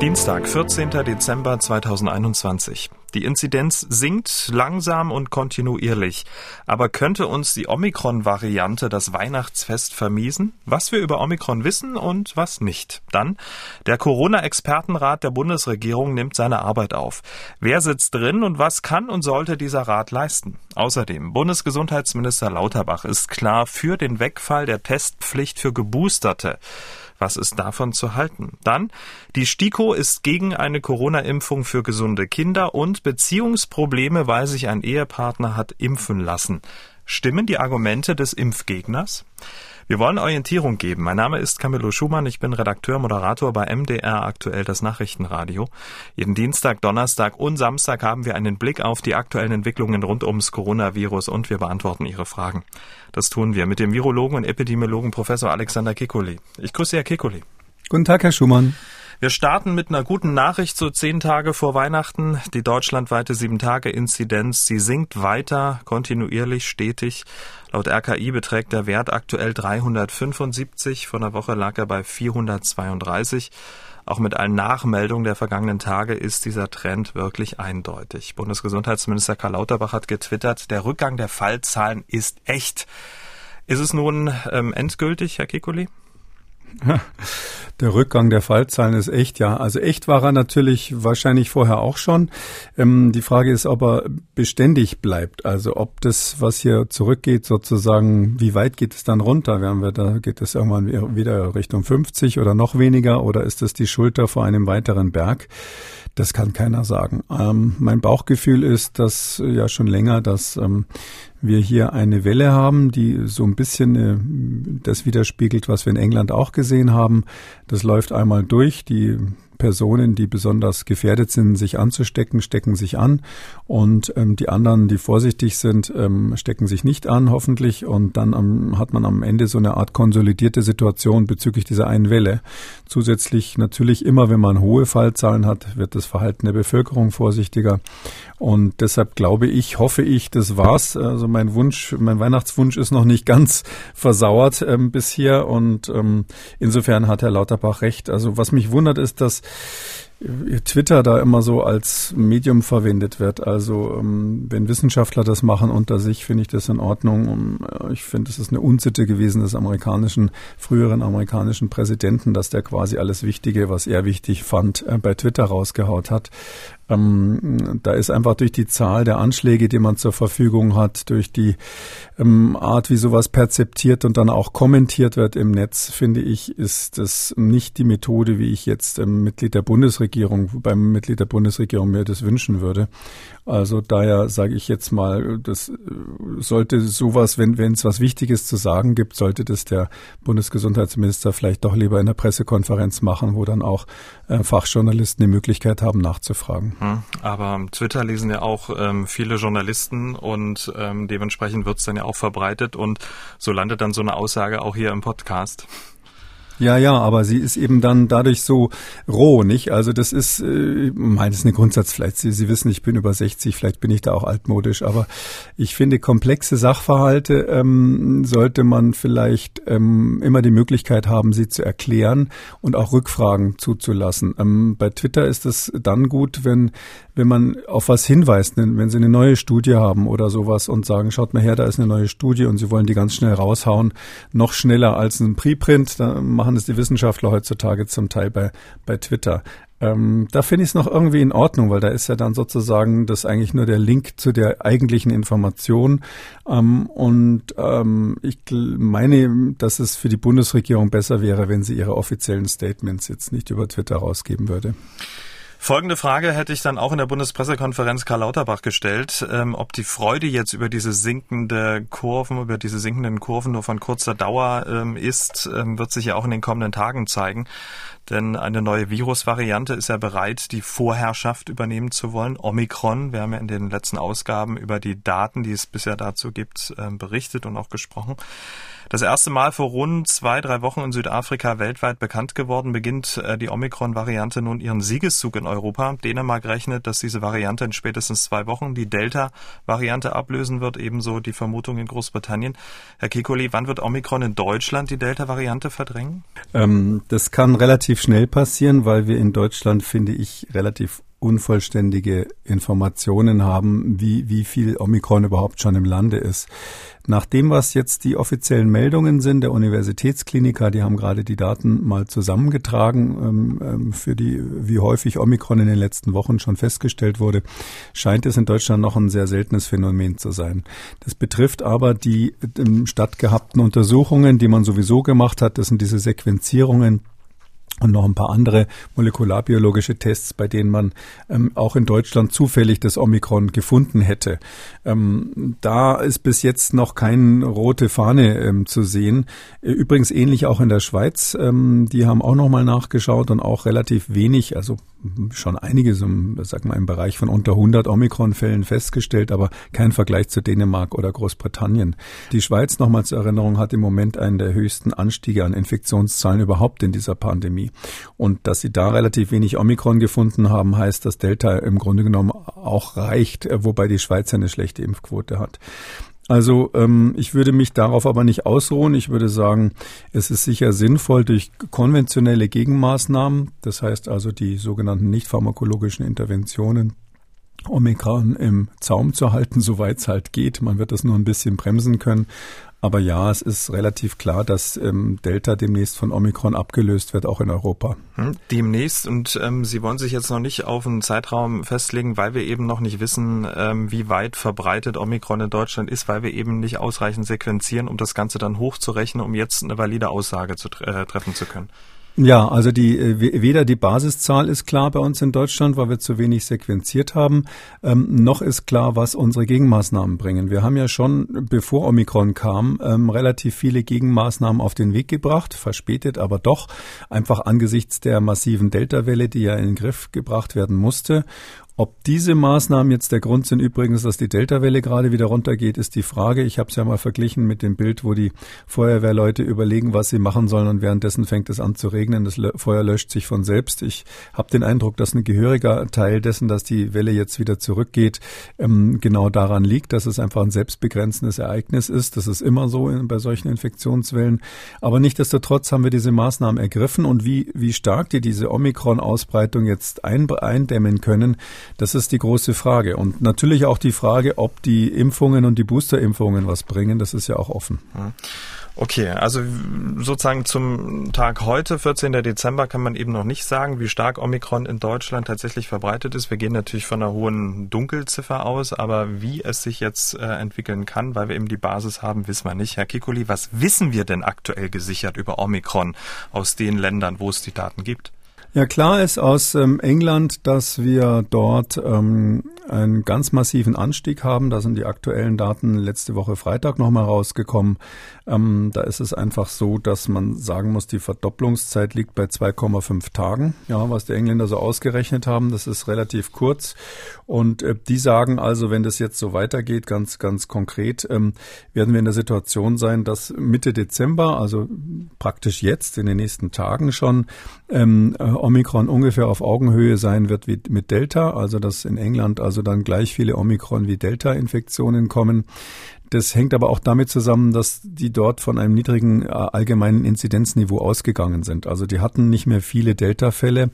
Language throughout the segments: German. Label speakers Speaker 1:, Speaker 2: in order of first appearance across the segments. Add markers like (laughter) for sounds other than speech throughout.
Speaker 1: Dienstag, 14. Dezember 2021. Die Inzidenz sinkt langsam und kontinuierlich. Aber könnte uns die Omikron-Variante das Weihnachtsfest vermiesen? Was wir über Omikron wissen und was nicht. Dann, der Corona-Expertenrat der Bundesregierung nimmt seine Arbeit auf. Wer sitzt drin und was kann und sollte dieser Rat leisten? Außerdem, Bundesgesundheitsminister Lauterbach ist klar für den Wegfall der Testpflicht für Geboosterte. Was ist davon zu halten? Dann, die STIKO ist gegen eine Corona-Impfung für gesunde Kinder und Beziehungsprobleme, weil sich ein Ehepartner hat impfen lassen. Stimmen die Argumente des Impfgegners? Wir wollen Orientierung geben. Mein Name ist Camillo Schumann. Ich bin Redakteur, Moderator bei MDR aktuell das Nachrichtenradio. Jeden Dienstag, Donnerstag und Samstag haben wir einen Blick auf die aktuellen Entwicklungen rund ums Coronavirus und wir beantworten Ihre Fragen. Das tun wir mit dem Virologen und Epidemiologen Professor Alexander Kikuli. Ich grüße Herr Kikuli.
Speaker 2: Guten Tag, Herr Schumann.
Speaker 1: Wir starten mit einer guten Nachricht so zehn Tage vor Weihnachten. Die deutschlandweite Sieben-Tage-Inzidenz, sie sinkt weiter, kontinuierlich, stetig. Laut RKI beträgt der Wert aktuell 375. Vor einer Woche lag er bei 432. Auch mit allen Nachmeldungen der vergangenen Tage ist dieser Trend wirklich eindeutig. Bundesgesundheitsminister Karl Lauterbach hat getwittert, der Rückgang der Fallzahlen ist echt. Ist es nun ähm, endgültig, Herr Kikuli? (laughs)
Speaker 2: Der Rückgang der Fallzahlen ist echt, ja. Also echt war er natürlich wahrscheinlich vorher auch schon. Ähm, die Frage ist, ob er beständig bleibt. Also ob das, was hier zurückgeht, sozusagen, wie weit geht es dann runter? Werden wir da, geht es irgendwann wieder Richtung 50 oder noch weniger? Oder ist das die Schulter vor einem weiteren Berg? Das kann keiner sagen. Ähm, mein Bauchgefühl ist, dass ja schon länger, dass ähm, wir hier eine Welle haben, die so ein bisschen äh, das widerspiegelt, was wir in England auch gesehen haben. Das läuft einmal durch. Die Personen, die besonders gefährdet sind, sich anzustecken, stecken sich an und ähm, die anderen, die vorsichtig sind, ähm, stecken sich nicht an, hoffentlich. Und dann ähm, hat man am Ende so eine Art konsolidierte Situation bezüglich dieser einen Welle. Zusätzlich natürlich immer, wenn man hohe Fallzahlen hat, wird das Verhalten der Bevölkerung vorsichtiger. Und deshalb glaube ich, hoffe ich, das war's. Also mein Wunsch, mein Weihnachtswunsch ist noch nicht ganz versauert ähm, bisher. Und ähm, insofern hat Herr Lauterbach recht. Also was mich wundert, ist, dass Twitter da immer so als Medium verwendet wird. Also ähm, wenn Wissenschaftler das machen unter sich, finde ich das in Ordnung. Äh, ich finde, es ist eine Unsitte gewesen des amerikanischen, früheren amerikanischen Präsidenten, dass der quasi alles Wichtige, was er wichtig fand, äh, bei Twitter rausgehaut hat. Ähm, da ist einfach durch die Zahl der Anschläge, die man zur Verfügung hat, durch die ähm, Art, wie sowas perzeptiert und dann auch kommentiert wird im Netz, finde ich, ist das nicht die Methode, wie ich jetzt ähm, Mitglied der Bundesregierung, beim Mitglied der Bundesregierung mir das wünschen würde. Also daher sage ich jetzt mal, das äh, sollte sowas, wenn wenn es was Wichtiges zu sagen gibt, sollte das der Bundesgesundheitsminister vielleicht doch lieber in der Pressekonferenz machen, wo dann auch äh, Fachjournalisten die Möglichkeit haben, nachzufragen.
Speaker 1: Hm, aber Twitter lesen ja auch ähm, viele Journalisten und ähm, dementsprechend wird es dann ja auch verbreitet und so landet dann so eine Aussage auch hier im Podcast.
Speaker 2: Ja, ja, aber sie ist eben dann dadurch so roh, nicht? Also das ist, äh, meine, das ist eine Grundsatz vielleicht. Sie, sie wissen, ich bin über 60, vielleicht bin ich da auch altmodisch, aber ich finde, komplexe Sachverhalte ähm, sollte man vielleicht ähm, immer die Möglichkeit haben, sie zu erklären und auch Rückfragen zuzulassen. Ähm, bei Twitter ist es dann gut, wenn wenn man auf was hinweist, wenn Sie eine neue Studie haben oder sowas und sagen, schaut mal her, da ist eine neue Studie und Sie wollen die ganz schnell raushauen, noch schneller als ein Preprint, da machen es die Wissenschaftler heutzutage zum Teil bei, bei Twitter. Ähm, da finde ich es noch irgendwie in Ordnung, weil da ist ja dann sozusagen das eigentlich nur der Link zu der eigentlichen Information. Ähm, und ähm, ich meine, dass es für die Bundesregierung besser wäre, wenn sie ihre offiziellen Statements jetzt nicht über Twitter rausgeben würde.
Speaker 1: Folgende Frage hätte ich dann auch in der Bundespressekonferenz Karl Lauterbach gestellt, ähm, ob die Freude jetzt über diese sinkende Kurven, über diese sinkenden Kurven nur von kurzer Dauer ähm, ist, ähm, wird sich ja auch in den kommenden Tagen zeigen. Denn eine neue Virusvariante ist ja bereit, die Vorherrschaft übernehmen zu wollen. Omikron. Wir haben ja in den letzten Ausgaben über die Daten, die es bisher dazu gibt, ähm, berichtet und auch gesprochen. Das erste Mal vor rund zwei, drei Wochen in Südafrika weltweit bekannt geworden, beginnt äh, die Omikron-Variante nun ihren Siegeszug in Europa. Dänemark rechnet, dass diese Variante in spätestens zwei Wochen die Delta-Variante ablösen wird, ebenso die Vermutung in Großbritannien. Herr Kikoli, wann wird Omikron in Deutschland die Delta-Variante verdrängen?
Speaker 2: Ähm, das kann relativ schnell passieren, weil wir in Deutschland, finde ich, relativ unvollständige Informationen haben, wie, wie viel Omikron überhaupt schon im Lande ist. Nach dem, was jetzt die offiziellen Meldungen sind, der Universitätskliniker, die haben gerade die Daten mal zusammengetragen, ähm, ähm, für die, wie häufig Omikron in den letzten Wochen schon festgestellt wurde, scheint es in Deutschland noch ein sehr seltenes Phänomen zu sein. Das betrifft aber die ähm, stattgehabten Untersuchungen, die man sowieso gemacht hat. Das sind diese Sequenzierungen und noch ein paar andere molekularbiologische Tests, bei denen man ähm, auch in Deutschland zufällig das Omikron gefunden hätte. Ähm, da ist bis jetzt noch keine rote Fahne ähm, zu sehen. Äh, übrigens ähnlich auch in der Schweiz. Ähm, die haben auch noch mal nachgeschaut und auch relativ wenig, also schon einiges im, sag mal, im Bereich von unter 100 Omikron-Fällen festgestellt, aber kein Vergleich zu Dänemark oder Großbritannien. Die Schweiz, nochmal zur Erinnerung, hat im Moment einen der höchsten Anstiege an Infektionszahlen überhaupt in dieser Pandemie. Und dass sie da relativ wenig Omikron gefunden haben, heißt, dass Delta im Grunde genommen auch reicht, wobei die Schweiz eine schlechte Impfquote hat. Also ähm, ich würde mich darauf aber nicht ausruhen. Ich würde sagen, es ist sicher sinnvoll durch konventionelle Gegenmaßnahmen, das heißt also die sogenannten nicht pharmakologischen Interventionen, Omikron im Zaum zu halten, soweit es halt geht. Man wird das nur ein bisschen bremsen können. Aber ja, es ist relativ klar, dass ähm, Delta demnächst von Omikron abgelöst wird, auch in Europa.
Speaker 1: Hm, demnächst. Und ähm, Sie wollen sich jetzt noch nicht auf einen Zeitraum festlegen, weil wir eben noch nicht wissen, ähm, wie weit verbreitet Omikron in Deutschland ist, weil wir eben nicht ausreichend sequenzieren, um das Ganze dann hochzurechnen, um jetzt eine valide Aussage zu äh, treffen zu können.
Speaker 2: Ja, also die äh, weder die Basiszahl ist klar bei uns in Deutschland, weil wir zu wenig sequenziert haben, ähm, noch ist klar, was unsere Gegenmaßnahmen bringen. Wir haben ja schon, bevor Omikron kam, ähm, relativ viele Gegenmaßnahmen auf den Weg gebracht, verspätet, aber doch einfach angesichts der massiven Delta-Welle, die ja in den Griff gebracht werden musste. Ob diese Maßnahmen jetzt der Grund sind übrigens, dass die Delta-Welle gerade wieder runtergeht, ist die Frage. Ich habe es ja mal verglichen mit dem Bild, wo die Feuerwehrleute überlegen, was sie machen sollen und währenddessen fängt es an zu regnen. Das Feuer löscht sich von selbst. Ich habe den Eindruck, dass ein gehöriger Teil dessen, dass die Welle jetzt wieder zurückgeht, ähm, genau daran liegt, dass es einfach ein selbstbegrenzendes Ereignis ist. Das ist immer so bei solchen Infektionswellen. Aber nichtdestotrotz haben wir diese Maßnahmen ergriffen und wie, wie stark die diese Omikron-Ausbreitung jetzt ein, eindämmen können, das ist die große Frage. Und natürlich auch die Frage, ob die Impfungen und die Boosterimpfungen was bringen, das ist ja auch offen.
Speaker 1: Okay, also sozusagen zum Tag heute, 14. Dezember, kann man eben noch nicht sagen, wie stark Omikron in Deutschland tatsächlich verbreitet ist. Wir gehen natürlich von einer hohen Dunkelziffer aus, aber wie es sich jetzt äh, entwickeln kann, weil wir eben die Basis haben, wissen wir nicht. Herr Kikuli, was wissen wir denn aktuell gesichert über Omikron aus den Ländern, wo es die Daten gibt?
Speaker 2: Ja, klar ist aus ähm, England, dass wir dort ähm, einen ganz massiven Anstieg haben. Da sind die aktuellen Daten letzte Woche Freitag nochmal rausgekommen. Ähm, da ist es einfach so, dass man sagen muss, die Verdopplungszeit liegt bei 2,5 Tagen. Ja, was die Engländer so ausgerechnet haben, das ist relativ kurz. Und äh, die sagen also, wenn das jetzt so weitergeht, ganz, ganz konkret, ähm, werden wir in der Situation sein, dass Mitte Dezember, also praktisch jetzt in den nächsten Tagen schon, ähm, Omikron ungefähr auf Augenhöhe sein wird wie mit Delta, also dass in England also dann gleich viele Omikron wie Delta-Infektionen kommen. Das hängt aber auch damit zusammen, dass die dort von einem niedrigen äh, allgemeinen Inzidenzniveau ausgegangen sind. Also die hatten nicht mehr viele Delta-Fälle,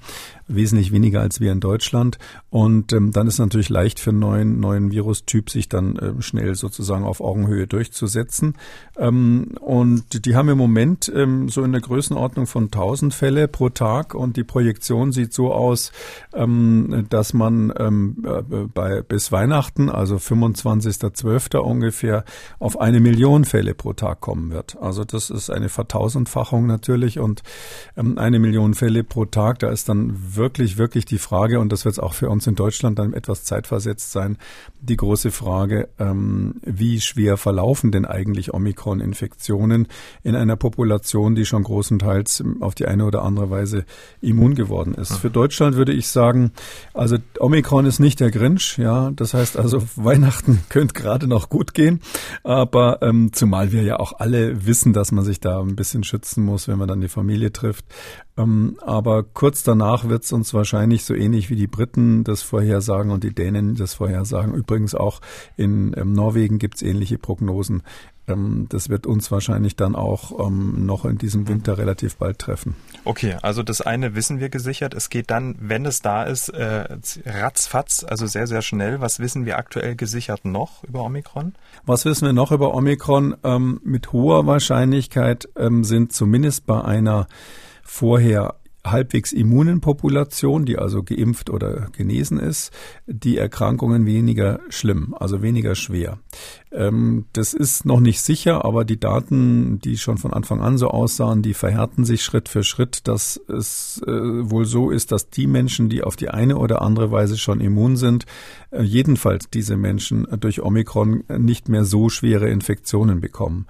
Speaker 2: wesentlich weniger als wir in Deutschland. Und ähm, dann ist natürlich leicht für einen neuen, neuen Virustyp, sich dann äh, schnell sozusagen auf Augenhöhe durchzusetzen. Ähm, und die haben im Moment ähm, so in der Größenordnung von 1000 Fälle pro Tag und die Projektion sieht so aus, ähm, dass man ähm, äh, bei bis Weihnachten, also 25.12. ungefähr, auf eine Million Fälle pro Tag kommen wird. Also das ist eine Vertausendfachung natürlich und ähm, eine Million Fälle pro Tag, da ist dann wirklich, wirklich die Frage, und das wird es auch für uns in Deutschland dann etwas zeitversetzt sein, die große Frage, ähm, wie schwer verlaufen denn eigentlich Omikron-Infektionen in einer Population, die schon großenteils auf die eine oder andere Weise immun geworden ist. Für Deutschland würde ich sagen, also Omikron ist nicht der Grinch, ja, das heißt also (laughs) Weihnachten könnte gerade noch gut gehen, aber ähm, zumal wir ja auch alle wissen, dass man sich da ein bisschen schützen muss, wenn man dann die Familie trifft. Ähm, aber kurz danach wird es uns wahrscheinlich so ähnlich wie die Briten das vorhersagen und die Dänen das vorhersagen. Übrigens auch in ähm, Norwegen gibt es ähnliche Prognosen. Ähm, das wird uns wahrscheinlich dann auch ähm, noch in diesem Winter relativ bald treffen.
Speaker 1: Okay, also das eine wissen wir gesichert. Es geht dann, wenn es da ist, äh, ratzfatz, also sehr, sehr schnell. Was wissen wir aktuell gesichert noch über Omikron?
Speaker 2: Was wissen wir noch über Omikron? Ähm, mit hoher Wahrscheinlichkeit sind zumindest bei einer vorher halbwegs immunen Population, die also geimpft oder genesen ist, die Erkrankungen weniger schlimm, also weniger schwer. Ähm, das ist noch nicht sicher, aber die Daten, die schon von Anfang an so aussahen, die verhärten sich Schritt für Schritt, dass es äh, wohl so ist, dass die Menschen, die auf die eine oder andere Weise schon immun sind, äh, jedenfalls diese Menschen durch Omikron nicht mehr so schwere Infektionen bekommen.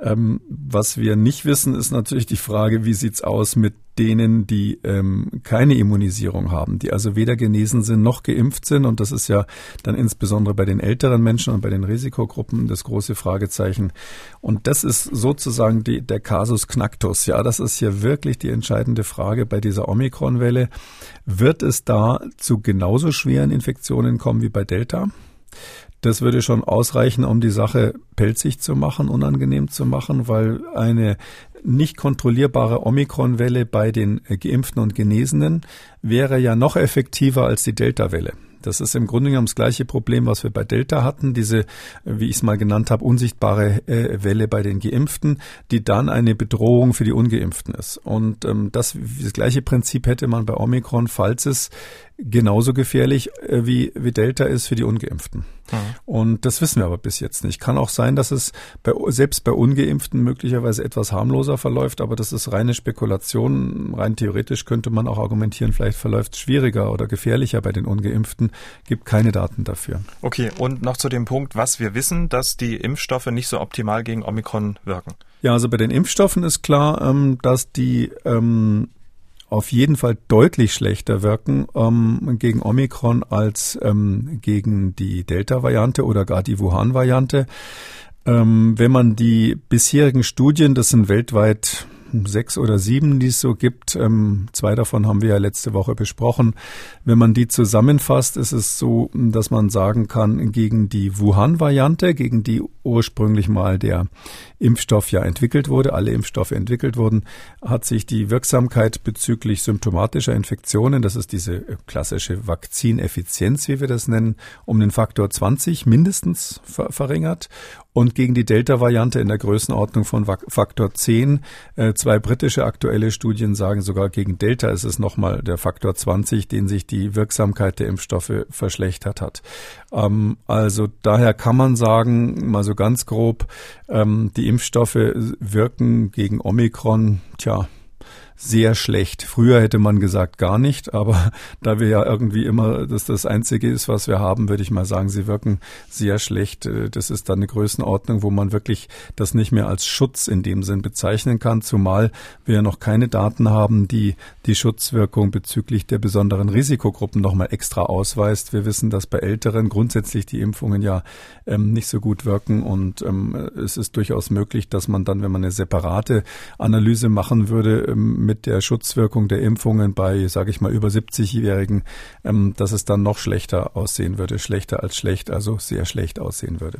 Speaker 2: Ähm, was wir nicht wissen, ist natürlich die Frage, wie sieht's aus mit denen, die ähm, keine Immunisierung haben, die also weder genesen sind noch geimpft sind. Und das ist ja dann insbesondere bei den älteren Menschen und bei den Risikogruppen das große Fragezeichen. Und das ist sozusagen die, der Kasus Knacktus. Ja, das ist hier wirklich die entscheidende Frage bei dieser Omikron-Welle. Wird es da zu genauso schweren Infektionen kommen wie bei Delta? Das würde schon ausreichen, um die Sache pelzig zu machen, unangenehm zu machen, weil eine nicht kontrollierbare Omikron-Welle bei den Geimpften und Genesenen wäre ja noch effektiver als die Delta-Welle. Das ist im Grunde genommen das gleiche Problem, was wir bei Delta hatten, diese, wie ich es mal genannt habe, unsichtbare äh, Welle bei den Geimpften, die dann eine Bedrohung für die Ungeimpften ist. Und ähm, das, das gleiche Prinzip hätte man bei Omikron, falls es genauso gefährlich äh, wie, wie Delta ist für die Ungeimpften. Mhm. Und das wissen wir aber bis jetzt nicht. Kann auch sein, dass es bei, selbst bei Ungeimpften möglicherweise etwas harmloser verläuft, aber das ist reine Spekulation. Rein theoretisch könnte man auch argumentieren, vielleicht verläuft es schwieriger oder gefährlicher bei den Ungeimpften. Gibt keine Daten dafür.
Speaker 1: Okay, und noch zu dem Punkt, was wir wissen, dass die Impfstoffe nicht so optimal gegen Omikron wirken.
Speaker 2: Ja, also bei den Impfstoffen ist klar, ähm, dass die ähm, auf jeden Fall deutlich schlechter wirken ähm, gegen Omikron als ähm, gegen die Delta-Variante oder gar die Wuhan-Variante. Ähm, wenn man die bisherigen Studien, das sind weltweit sechs oder sieben, die es so gibt. Ähm, zwei davon haben wir ja letzte Woche besprochen. Wenn man die zusammenfasst, ist es so, dass man sagen kann, gegen die Wuhan-Variante, gegen die ursprünglich mal der Impfstoff ja entwickelt wurde, alle Impfstoffe entwickelt wurden, hat sich die Wirksamkeit bezüglich symptomatischer Infektionen, das ist diese klassische Vakzineffizienz, wie wir das nennen, um den Faktor 20 mindestens ver verringert und gegen die Delta-Variante in der Größenordnung von Faktor 10. Äh, zwei britische aktuelle Studien sagen sogar, gegen Delta ist es nochmal der Faktor 20, den sich die Wirksamkeit der Impfstoffe verschlechtert hat. Ähm, also daher kann man sagen, mal so ganz grob, ähm, die Impfstoffe wirken gegen Omikron, tja, sehr schlecht. Früher hätte man gesagt gar nicht, aber (laughs) da wir ja irgendwie immer das das Einzige ist, was wir haben, würde ich mal sagen, sie wirken sehr schlecht. Äh, das ist dann eine Größenordnung, wo man wirklich das nicht mehr als Schutz in dem Sinn bezeichnen kann, zumal wir ja noch keine Daten haben, die die Schutzwirkung bezüglich der besonderen Risikogruppen nochmal extra ausweist. Wir wissen, dass bei Älteren grundsätzlich die Impfungen ja ähm, nicht so gut wirken und ähm, es ist durchaus möglich, dass man dann, wenn man eine separate Analyse machen würde, ähm, mit der Schutzwirkung der Impfungen bei, sage ich mal, über 70-Jährigen, ähm, dass es dann noch schlechter aussehen würde, schlechter als schlecht, also sehr schlecht aussehen würde.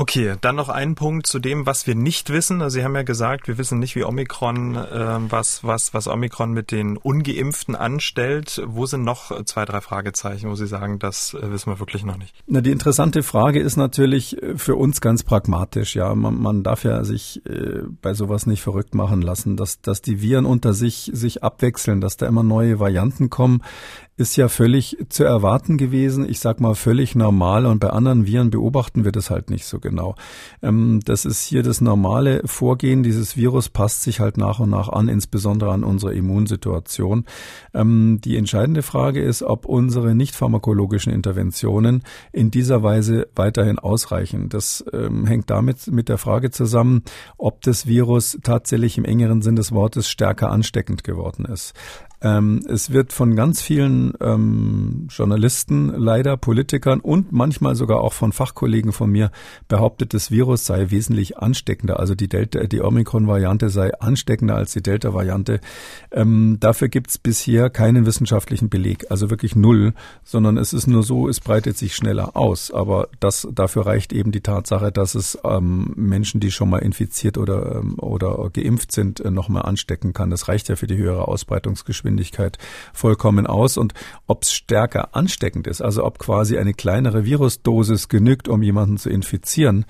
Speaker 1: Okay, dann noch ein Punkt zu dem, was wir nicht wissen. Also Sie haben ja gesagt, wir wissen nicht, wie Omikron, äh, was, was, was Omikron mit den Ungeimpften anstellt. Wo sind noch zwei, drei Fragezeichen, wo Sie sagen, das äh, wissen wir wirklich noch nicht?
Speaker 2: Na, die interessante Frage ist natürlich äh, für uns ganz pragmatisch. Ja, man, man darf ja sich äh, bei sowas nicht verrückt machen lassen, dass, dass die Viren unter sich sich abwechseln, dass da immer neue Varianten kommen ist ja völlig zu erwarten gewesen. Ich sag mal völlig normal und bei anderen Viren beobachten wir das halt nicht so genau. Ähm, das ist hier das normale Vorgehen. Dieses Virus passt sich halt nach und nach an, insbesondere an unsere Immunsituation. Ähm, die entscheidende Frage ist, ob unsere nicht pharmakologischen Interventionen in dieser Weise weiterhin ausreichen. Das ähm, hängt damit mit der Frage zusammen, ob das Virus tatsächlich im engeren Sinn des Wortes stärker ansteckend geworden ist. Ähm, es wird von ganz vielen ähm, Journalisten, leider Politikern und manchmal sogar auch von Fachkollegen von mir behauptet, das Virus sei wesentlich ansteckender. Also die Delta, die Omikron-Variante sei ansteckender als die Delta-Variante. Ähm, dafür gibt es bisher keinen wissenschaftlichen Beleg, also wirklich null, sondern es ist nur so, es breitet sich schneller aus. Aber das dafür reicht eben die Tatsache, dass es ähm, Menschen, die schon mal infiziert oder ähm, oder geimpft sind, äh, nochmal anstecken kann. Das reicht ja für die höhere Ausbreitungsgeschwindigkeit. Geschwindigkeit vollkommen aus. Und ob es stärker ansteckend ist, also ob quasi eine kleinere Virusdosis genügt, um jemanden zu infizieren,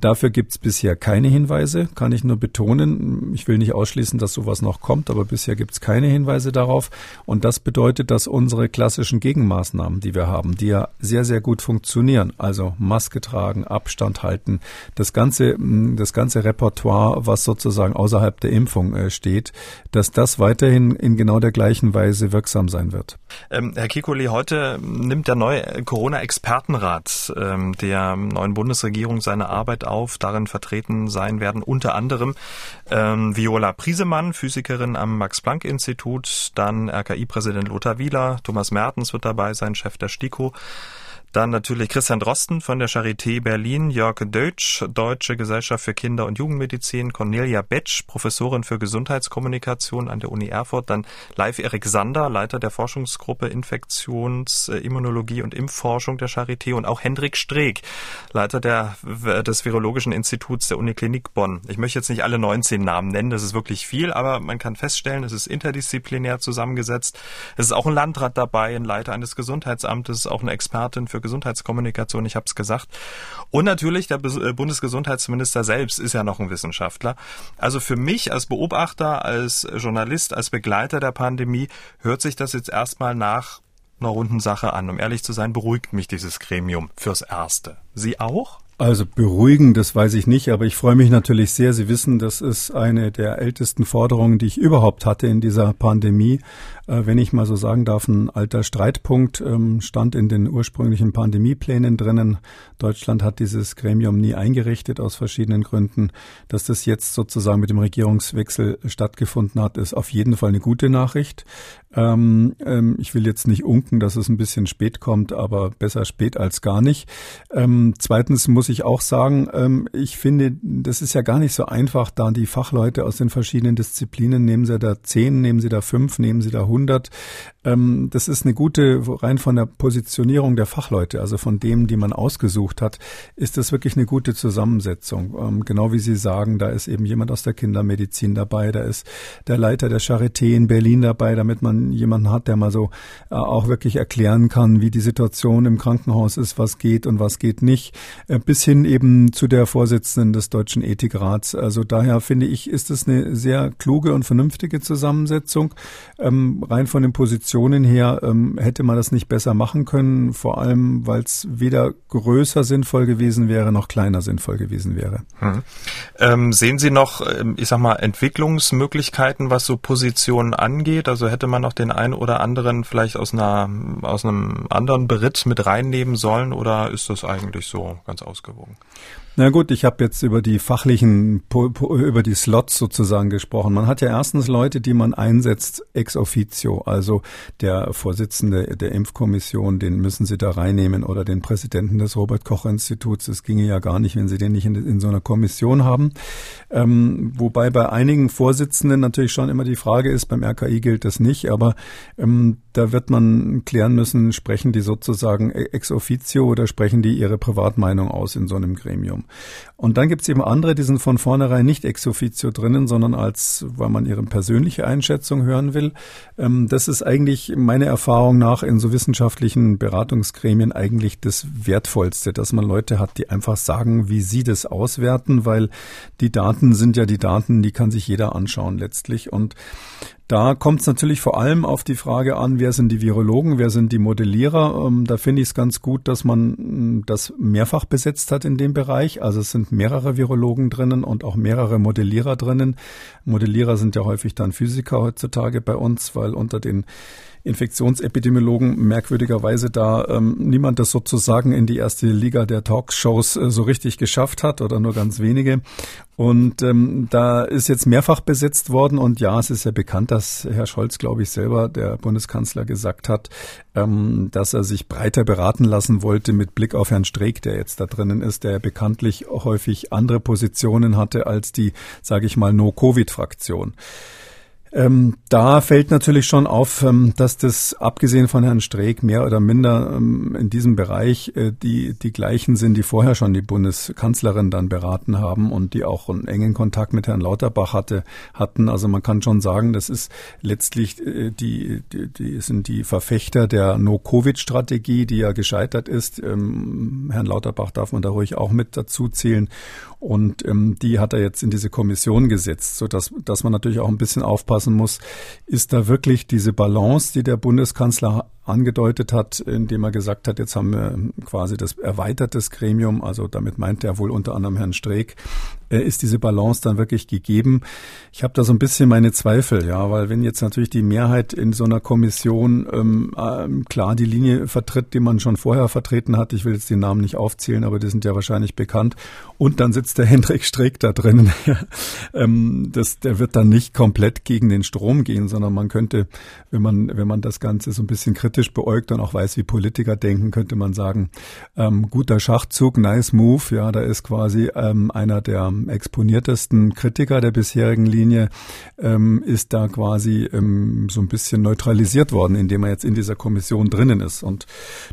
Speaker 2: Dafür gibt es bisher keine Hinweise, kann ich nur betonen. Ich will nicht ausschließen, dass sowas noch kommt, aber bisher gibt es keine Hinweise darauf. Und das bedeutet, dass unsere klassischen Gegenmaßnahmen, die wir haben, die ja sehr, sehr gut funktionieren, also Maske tragen, Abstand halten, das ganze, das ganze Repertoire, was sozusagen außerhalb der Impfung äh, steht, dass das weiterhin in genau der gleichen Weise wirksam sein wird.
Speaker 1: Ähm, Herr Kikuli, heute nimmt der neue Corona-Expertenrat ähm, der neuen Bundesregierung seine Arbeit auf. Darin vertreten sein werden unter anderem ähm, Viola Priesemann, Physikerin am Max-Planck-Institut, dann RKI-Präsident Lothar Wieler, Thomas Mertens wird dabei sein, Chef der STIKO. Dann natürlich Christian Drosten von der Charité Berlin, Jörg Deutsch, Deutsche Gesellschaft für Kinder- und Jugendmedizin, Cornelia Betsch, Professorin für Gesundheitskommunikation an der Uni Erfurt, dann Live Erik Sander, Leiter der Forschungsgruppe Infektions-, äh, Immunologie und Impfforschung der Charité und auch Hendrik Streeck, Leiter der, des Virologischen Instituts der Uniklinik Bonn. Ich möchte jetzt nicht alle 19 Namen nennen, das ist wirklich viel, aber man kann feststellen, es ist interdisziplinär zusammengesetzt. Es ist auch ein Landrat dabei, ein Leiter eines Gesundheitsamtes, auch eine Expertin für für Gesundheitskommunikation, ich habe es gesagt. Und natürlich der äh, Bundesgesundheitsminister selbst ist ja noch ein Wissenschaftler. Also für mich als Beobachter, als Journalist, als Begleiter der Pandemie hört sich das jetzt erstmal nach einer runden Sache an. Um ehrlich zu sein, beruhigt mich dieses Gremium fürs Erste. Sie auch?
Speaker 2: Also beruhigen, das weiß ich nicht, aber ich freue mich natürlich sehr. Sie wissen, das ist eine der ältesten Forderungen, die ich überhaupt hatte in dieser Pandemie. Äh, wenn ich mal so sagen darf, ein alter Streitpunkt ähm, stand in den ursprünglichen Pandemieplänen drinnen. Deutschland hat dieses Gremium nie eingerichtet aus verschiedenen Gründen. Dass das jetzt sozusagen mit dem Regierungswechsel stattgefunden hat, ist auf jeden Fall eine gute Nachricht. Ähm, ähm, ich will jetzt nicht unken, dass es ein bisschen spät kommt, aber besser spät als gar nicht. Ähm, zweitens muss ich auch sagen, ähm, ich finde, das ist ja gar nicht so einfach, da die Fachleute aus den verschiedenen Disziplinen, nehmen Sie da zehn, nehmen Sie da fünf, nehmen Sie da hundert, ähm, das ist eine gute, rein von der Positionierung der Fachleute, also von dem, die man ausgesucht hat, ist das wirklich eine gute Zusammensetzung. Ähm, genau wie Sie sagen, da ist eben jemand aus der Kindermedizin dabei, da ist der Leiter der Charité in Berlin dabei, damit man jemanden hat, der mal so äh, auch wirklich erklären kann, wie die Situation im Krankenhaus ist, was geht und was geht nicht, äh, bis hin eben zu der Vorsitzenden des Deutschen Ethikrats. Also daher finde ich, ist es eine sehr kluge und vernünftige Zusammensetzung, ähm, rein von den Positionen her ähm, hätte man das nicht besser machen können, vor allem weil es weder größer sinnvoll gewesen wäre noch kleiner sinnvoll gewesen wäre.
Speaker 1: Hm. Ähm, sehen Sie noch, ähm, ich sag mal, Entwicklungsmöglichkeiten, was so Positionen angeht? Also hätte man noch den einen oder anderen vielleicht aus einer aus einem anderen Beritt mit reinnehmen sollen oder ist das eigentlich so ganz ausgewogen?
Speaker 2: Na gut, ich habe jetzt über die fachlichen, über die Slots sozusagen gesprochen. Man hat ja erstens Leute, die man einsetzt ex officio, also der Vorsitzende der Impfkommission, den müssen Sie da reinnehmen oder den Präsidenten des Robert Koch Instituts. Das ginge ja gar nicht, wenn Sie den nicht in, in so einer Kommission haben. Ähm, wobei bei einigen Vorsitzenden natürlich schon immer die Frage ist, beim RKI gilt das nicht, aber ähm, da wird man klären müssen, sprechen die sozusagen ex officio oder sprechen die ihre Privatmeinung aus in so einem Gremium. Und dann gibt es eben andere, die sind von vornherein nicht ex officio drinnen, sondern als, weil man ihre persönliche Einschätzung hören will. Ähm, das ist eigentlich meiner Erfahrung nach in so wissenschaftlichen Beratungsgremien eigentlich das Wertvollste, dass man Leute hat, die einfach sagen, wie sie das auswerten, weil die Daten sind ja die Daten, die kann sich jeder anschauen letztlich. Und Da kommt es natürlich vor allem auf die Frage an, wer sind die Virologen, wer sind die Modellierer. Ähm, da finde ich es ganz gut, dass man mm, das mehrfach besetzt hat in dem Bereich. Also es sind mehrere Virologen drinnen und auch mehrere Modellierer drinnen. Modellierer sind ja häufig dann Physiker heutzutage bei uns, weil unter den Infektionsepidemiologen merkwürdigerweise da ähm, niemand das sozusagen in die erste Liga der Talkshows äh, so richtig geschafft hat oder nur ganz wenige. Und ähm, da ist jetzt mehrfach besetzt worden und ja, es ist ja bekannt, dass Herr Scholz, glaube ich, selber, der Bundeskanzler, gesagt hat, ähm, dass er sich breiter beraten lassen wollte mit Blick auf Herrn Streeck, der jetzt da drinnen ist, der bekanntlich häufig andere Positionen hatte als die, sage ich mal, No-Covid-Fraktion. Ähm, da fällt natürlich schon auf, ähm, dass das abgesehen von Herrn Streeck mehr oder minder ähm, in diesem Bereich äh, die, die gleichen sind, die vorher schon die Bundeskanzlerin dann beraten haben und die auch einen engen Kontakt mit Herrn Lauterbach hatte, hatten. Also man kann schon sagen, das ist letztlich äh, die, die, die sind die Verfechter der No-Covid-Strategie, die ja gescheitert ist. Ähm, Herrn Lauterbach darf man da ruhig auch mit dazu zählen. Und ähm, die hat er jetzt in diese Kommission gesetzt, so dass, dass man natürlich auch ein bisschen aufpassen muss, ist da wirklich diese Balance, die der Bundeskanzler angedeutet hat, indem er gesagt hat, jetzt haben wir quasi das erweitertes Gremium, also damit meint er wohl unter anderem Herrn Streeck, äh, ist diese Balance dann wirklich gegeben? Ich habe da so ein bisschen meine Zweifel, ja, weil wenn jetzt natürlich die Mehrheit in so einer Kommission ähm, äh, klar die Linie vertritt, die man schon vorher vertreten hat, ich will jetzt den Namen nicht aufzählen, aber die sind ja wahrscheinlich bekannt, und dann sitzt der (laughs) Hendrik Streeck da drinnen, (laughs) ähm, das, der wird dann nicht komplett gegen den Strom gehen, sondern man könnte, wenn man, wenn man das Ganze so ein bisschen kritisch beäugt und auch weiß, wie Politiker denken, könnte man sagen, ähm, guter Schachzug, nice move, ja, da ist quasi ähm, einer der exponiertesten Kritiker der bisherigen Linie ähm, ist da quasi ähm, so ein bisschen neutralisiert worden, indem er jetzt in dieser Kommission drinnen ist. Und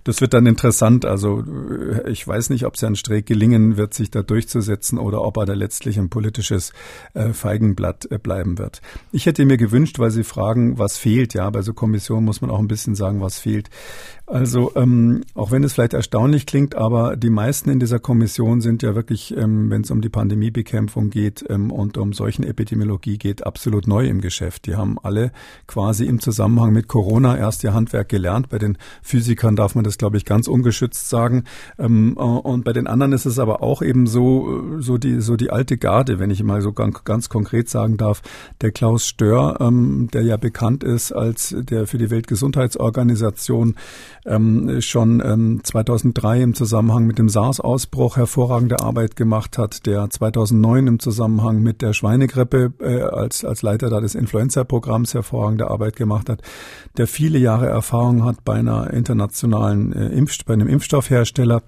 Speaker 2: das wird dann interessant. Also äh, ich weiß nicht, ob es Herrn Streeck gelingen wird, sich da durchzusetzen oder ob er da letztlich ein politisches äh, Feigenblatt äh, bleiben wird. Ich hätte mir gewünscht, weil Sie fragen, was fehlt. Ja, bei so Kommissionen muss man auch ein bisschen sagen, was fehlt. Also ähm, auch wenn es vielleicht erstaunlich klingt, aber die meisten in dieser Kommission sind ja wirklich, ähm, wenn es um die Pandemiebekämpfung geht ähm, und um solchen Epidemiologie geht, absolut neu im Geschäft. Die haben alle quasi im Zusammenhang mit Corona erst ihr Handwerk gelernt. Bei den Physikern darf man das, glaube ich, ganz ungeschützt sagen. Ähm, äh, und bei den anderen ist es aber auch eben so, so die, so die alte Garde, wenn ich mal so ganz, ganz konkret sagen darf. Der Klaus Stör, ähm, der ja bekannt ist als der für die Weltgesundheitsorganisation ähm, schon ähm, 2003 im Zusammenhang mit dem SARS-Ausbruch hervorragende Arbeit gemacht hat, der 2009 im Zusammenhang mit der Schweinegrippe äh, als, als Leiter da des Influenza-Programms hervorragende Arbeit gemacht hat, der viele Jahre Erfahrung hat bei einer internationalen äh, Impf bei einem Impfstoffhersteller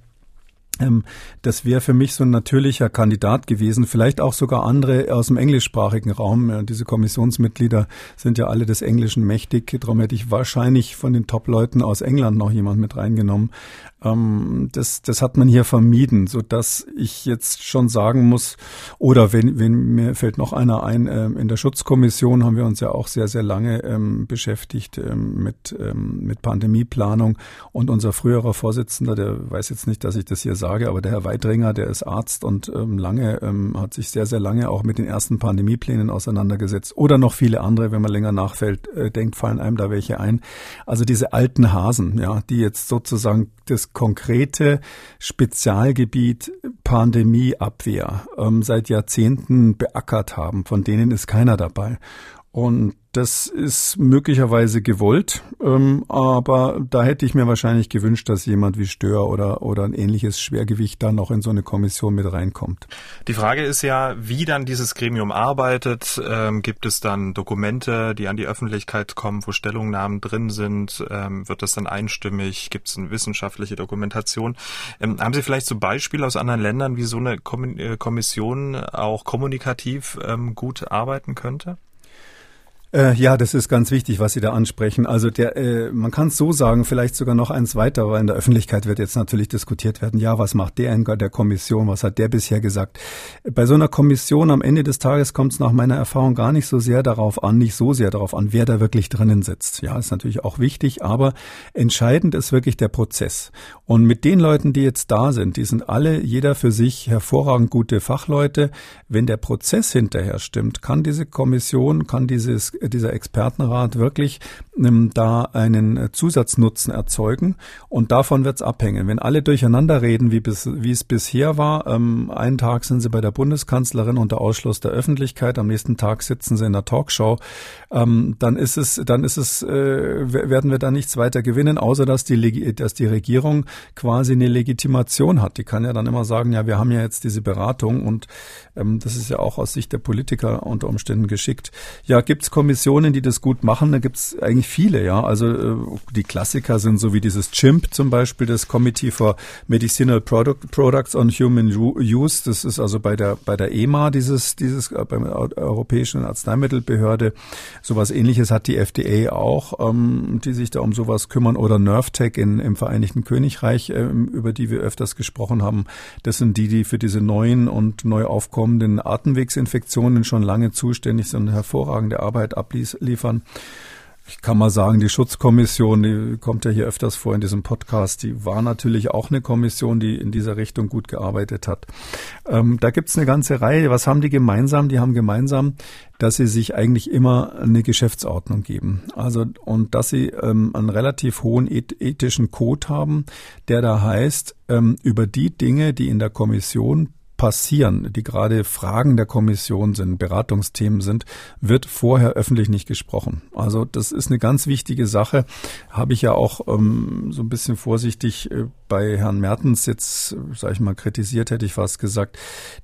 Speaker 2: das wäre für mich so ein natürlicher Kandidat gewesen, vielleicht auch sogar andere aus dem englischsprachigen Raum. Diese Kommissionsmitglieder sind ja alle des Englischen mächtig. Darum hätte ich wahrscheinlich von den Top-Leuten aus England noch jemand mit reingenommen. Ähm, das, das hat man hier vermieden, so dass ich jetzt schon sagen muss, oder wenn, wenn mir fällt noch einer ein, ähm, in der Schutzkommission haben wir uns ja auch sehr, sehr lange ähm, beschäftigt ähm, mit, ähm, mit Pandemieplanung und unser früherer Vorsitzender, der weiß jetzt nicht, dass ich das hier sage, aber der Herr Weidringer, der ist Arzt und ähm, lange, hat sich sehr, sehr lange auch mit den ersten Pandemieplänen auseinandergesetzt oder noch viele andere, wenn man länger nachfällt, äh, denkt, fallen einem da welche ein. Also diese alten Hasen, ja, die jetzt sozusagen das konkrete Spezialgebiet Pandemieabwehr ähm, seit Jahrzehnten beackert haben. Von denen ist keiner dabei. Und das ist möglicherweise gewollt, ähm, aber da hätte ich mir wahrscheinlich gewünscht, dass jemand wie Stör oder, oder ein ähnliches Schwergewicht dann noch in so eine Kommission mit reinkommt.
Speaker 1: Die Frage ist ja, wie dann dieses Gremium arbeitet. Ähm, gibt es dann Dokumente, die an die Öffentlichkeit kommen, wo Stellungnahmen drin sind? Ähm, wird das dann einstimmig? Gibt es eine wissenschaftliche Dokumentation? Ähm, haben Sie vielleicht so Beispiele aus anderen Ländern, wie so eine äh, Kommission auch kommunikativ ähm, gut arbeiten könnte?
Speaker 2: Äh, ja, das ist ganz wichtig, was Sie da ansprechen. Also der, äh, man kann es so sagen, vielleicht sogar noch eins weiter, weil in der Öffentlichkeit wird jetzt natürlich diskutiert werden, ja, was macht der in der Kommission, was hat der bisher gesagt. Bei so einer Kommission am Ende des Tages kommt es nach meiner Erfahrung gar nicht so sehr darauf an, nicht so sehr darauf an, wer da wirklich drinnen sitzt. Ja, ist natürlich auch wichtig, aber entscheidend ist wirklich der Prozess. Und mit den Leuten, die jetzt da sind, die sind alle, jeder für sich hervorragend gute Fachleute. Wenn der Prozess hinterher stimmt, kann diese Kommission, kann dieses dieser Expertenrat wirklich ähm, da einen Zusatznutzen erzeugen und davon wird es abhängen. Wenn alle durcheinander reden, wie, bis, wie es bisher war, ähm, einen Tag sind sie bei der Bundeskanzlerin unter Ausschluss der Öffentlichkeit, am nächsten Tag sitzen sie in der Talkshow, ähm, dann ist es, dann ist es, äh, werden wir da nichts weiter gewinnen, außer dass die, dass die Regierung quasi eine Legitimation hat. Die kann ja dann immer sagen, ja, wir haben ja jetzt diese Beratung und ähm, das ist ja auch aus Sicht der Politiker unter Umständen geschickt. Ja, gibt's Kommissionen, die das gut machen? Da gibt's eigentlich viele, ja. Also äh, die Klassiker sind so wie dieses CHIMP zum Beispiel, das Committee for Medicinal Product, Products on Human Use. Das ist also bei der bei der EMA dieses dieses äh, beim Europäischen Arzneimittelbehörde. Sowas Ähnliches hat die FDA auch, ähm, die sich da um sowas kümmern oder NervTech im Vereinigten Königreich, äh, über die wir öfters gesprochen haben. Das sind die, die für diese neuen und neu aufkommenden Atemwegsinfektionen schon lange zuständig sind, hervorragende Arbeit abliefern. Ich kann mal sagen, die Schutzkommission, die kommt ja hier öfters vor in diesem Podcast, die war natürlich auch eine Kommission, die in dieser Richtung gut gearbeitet hat. Ähm, da gibt's eine ganze Reihe. Was haben die gemeinsam? Die haben gemeinsam, dass sie sich eigentlich immer eine Geschäftsordnung geben. Also und dass sie ähm, einen relativ hohen ethischen Code haben, der da heißt, ähm, über die Dinge, die in der Kommission passieren, die gerade Fragen der Kommission sind, Beratungsthemen sind, wird vorher öffentlich nicht gesprochen. Also das ist eine ganz wichtige Sache. Habe ich ja auch ähm, so ein bisschen vorsichtig äh, bei Herrn Mertens jetzt, sage ich mal, kritisiert, hätte ich fast gesagt,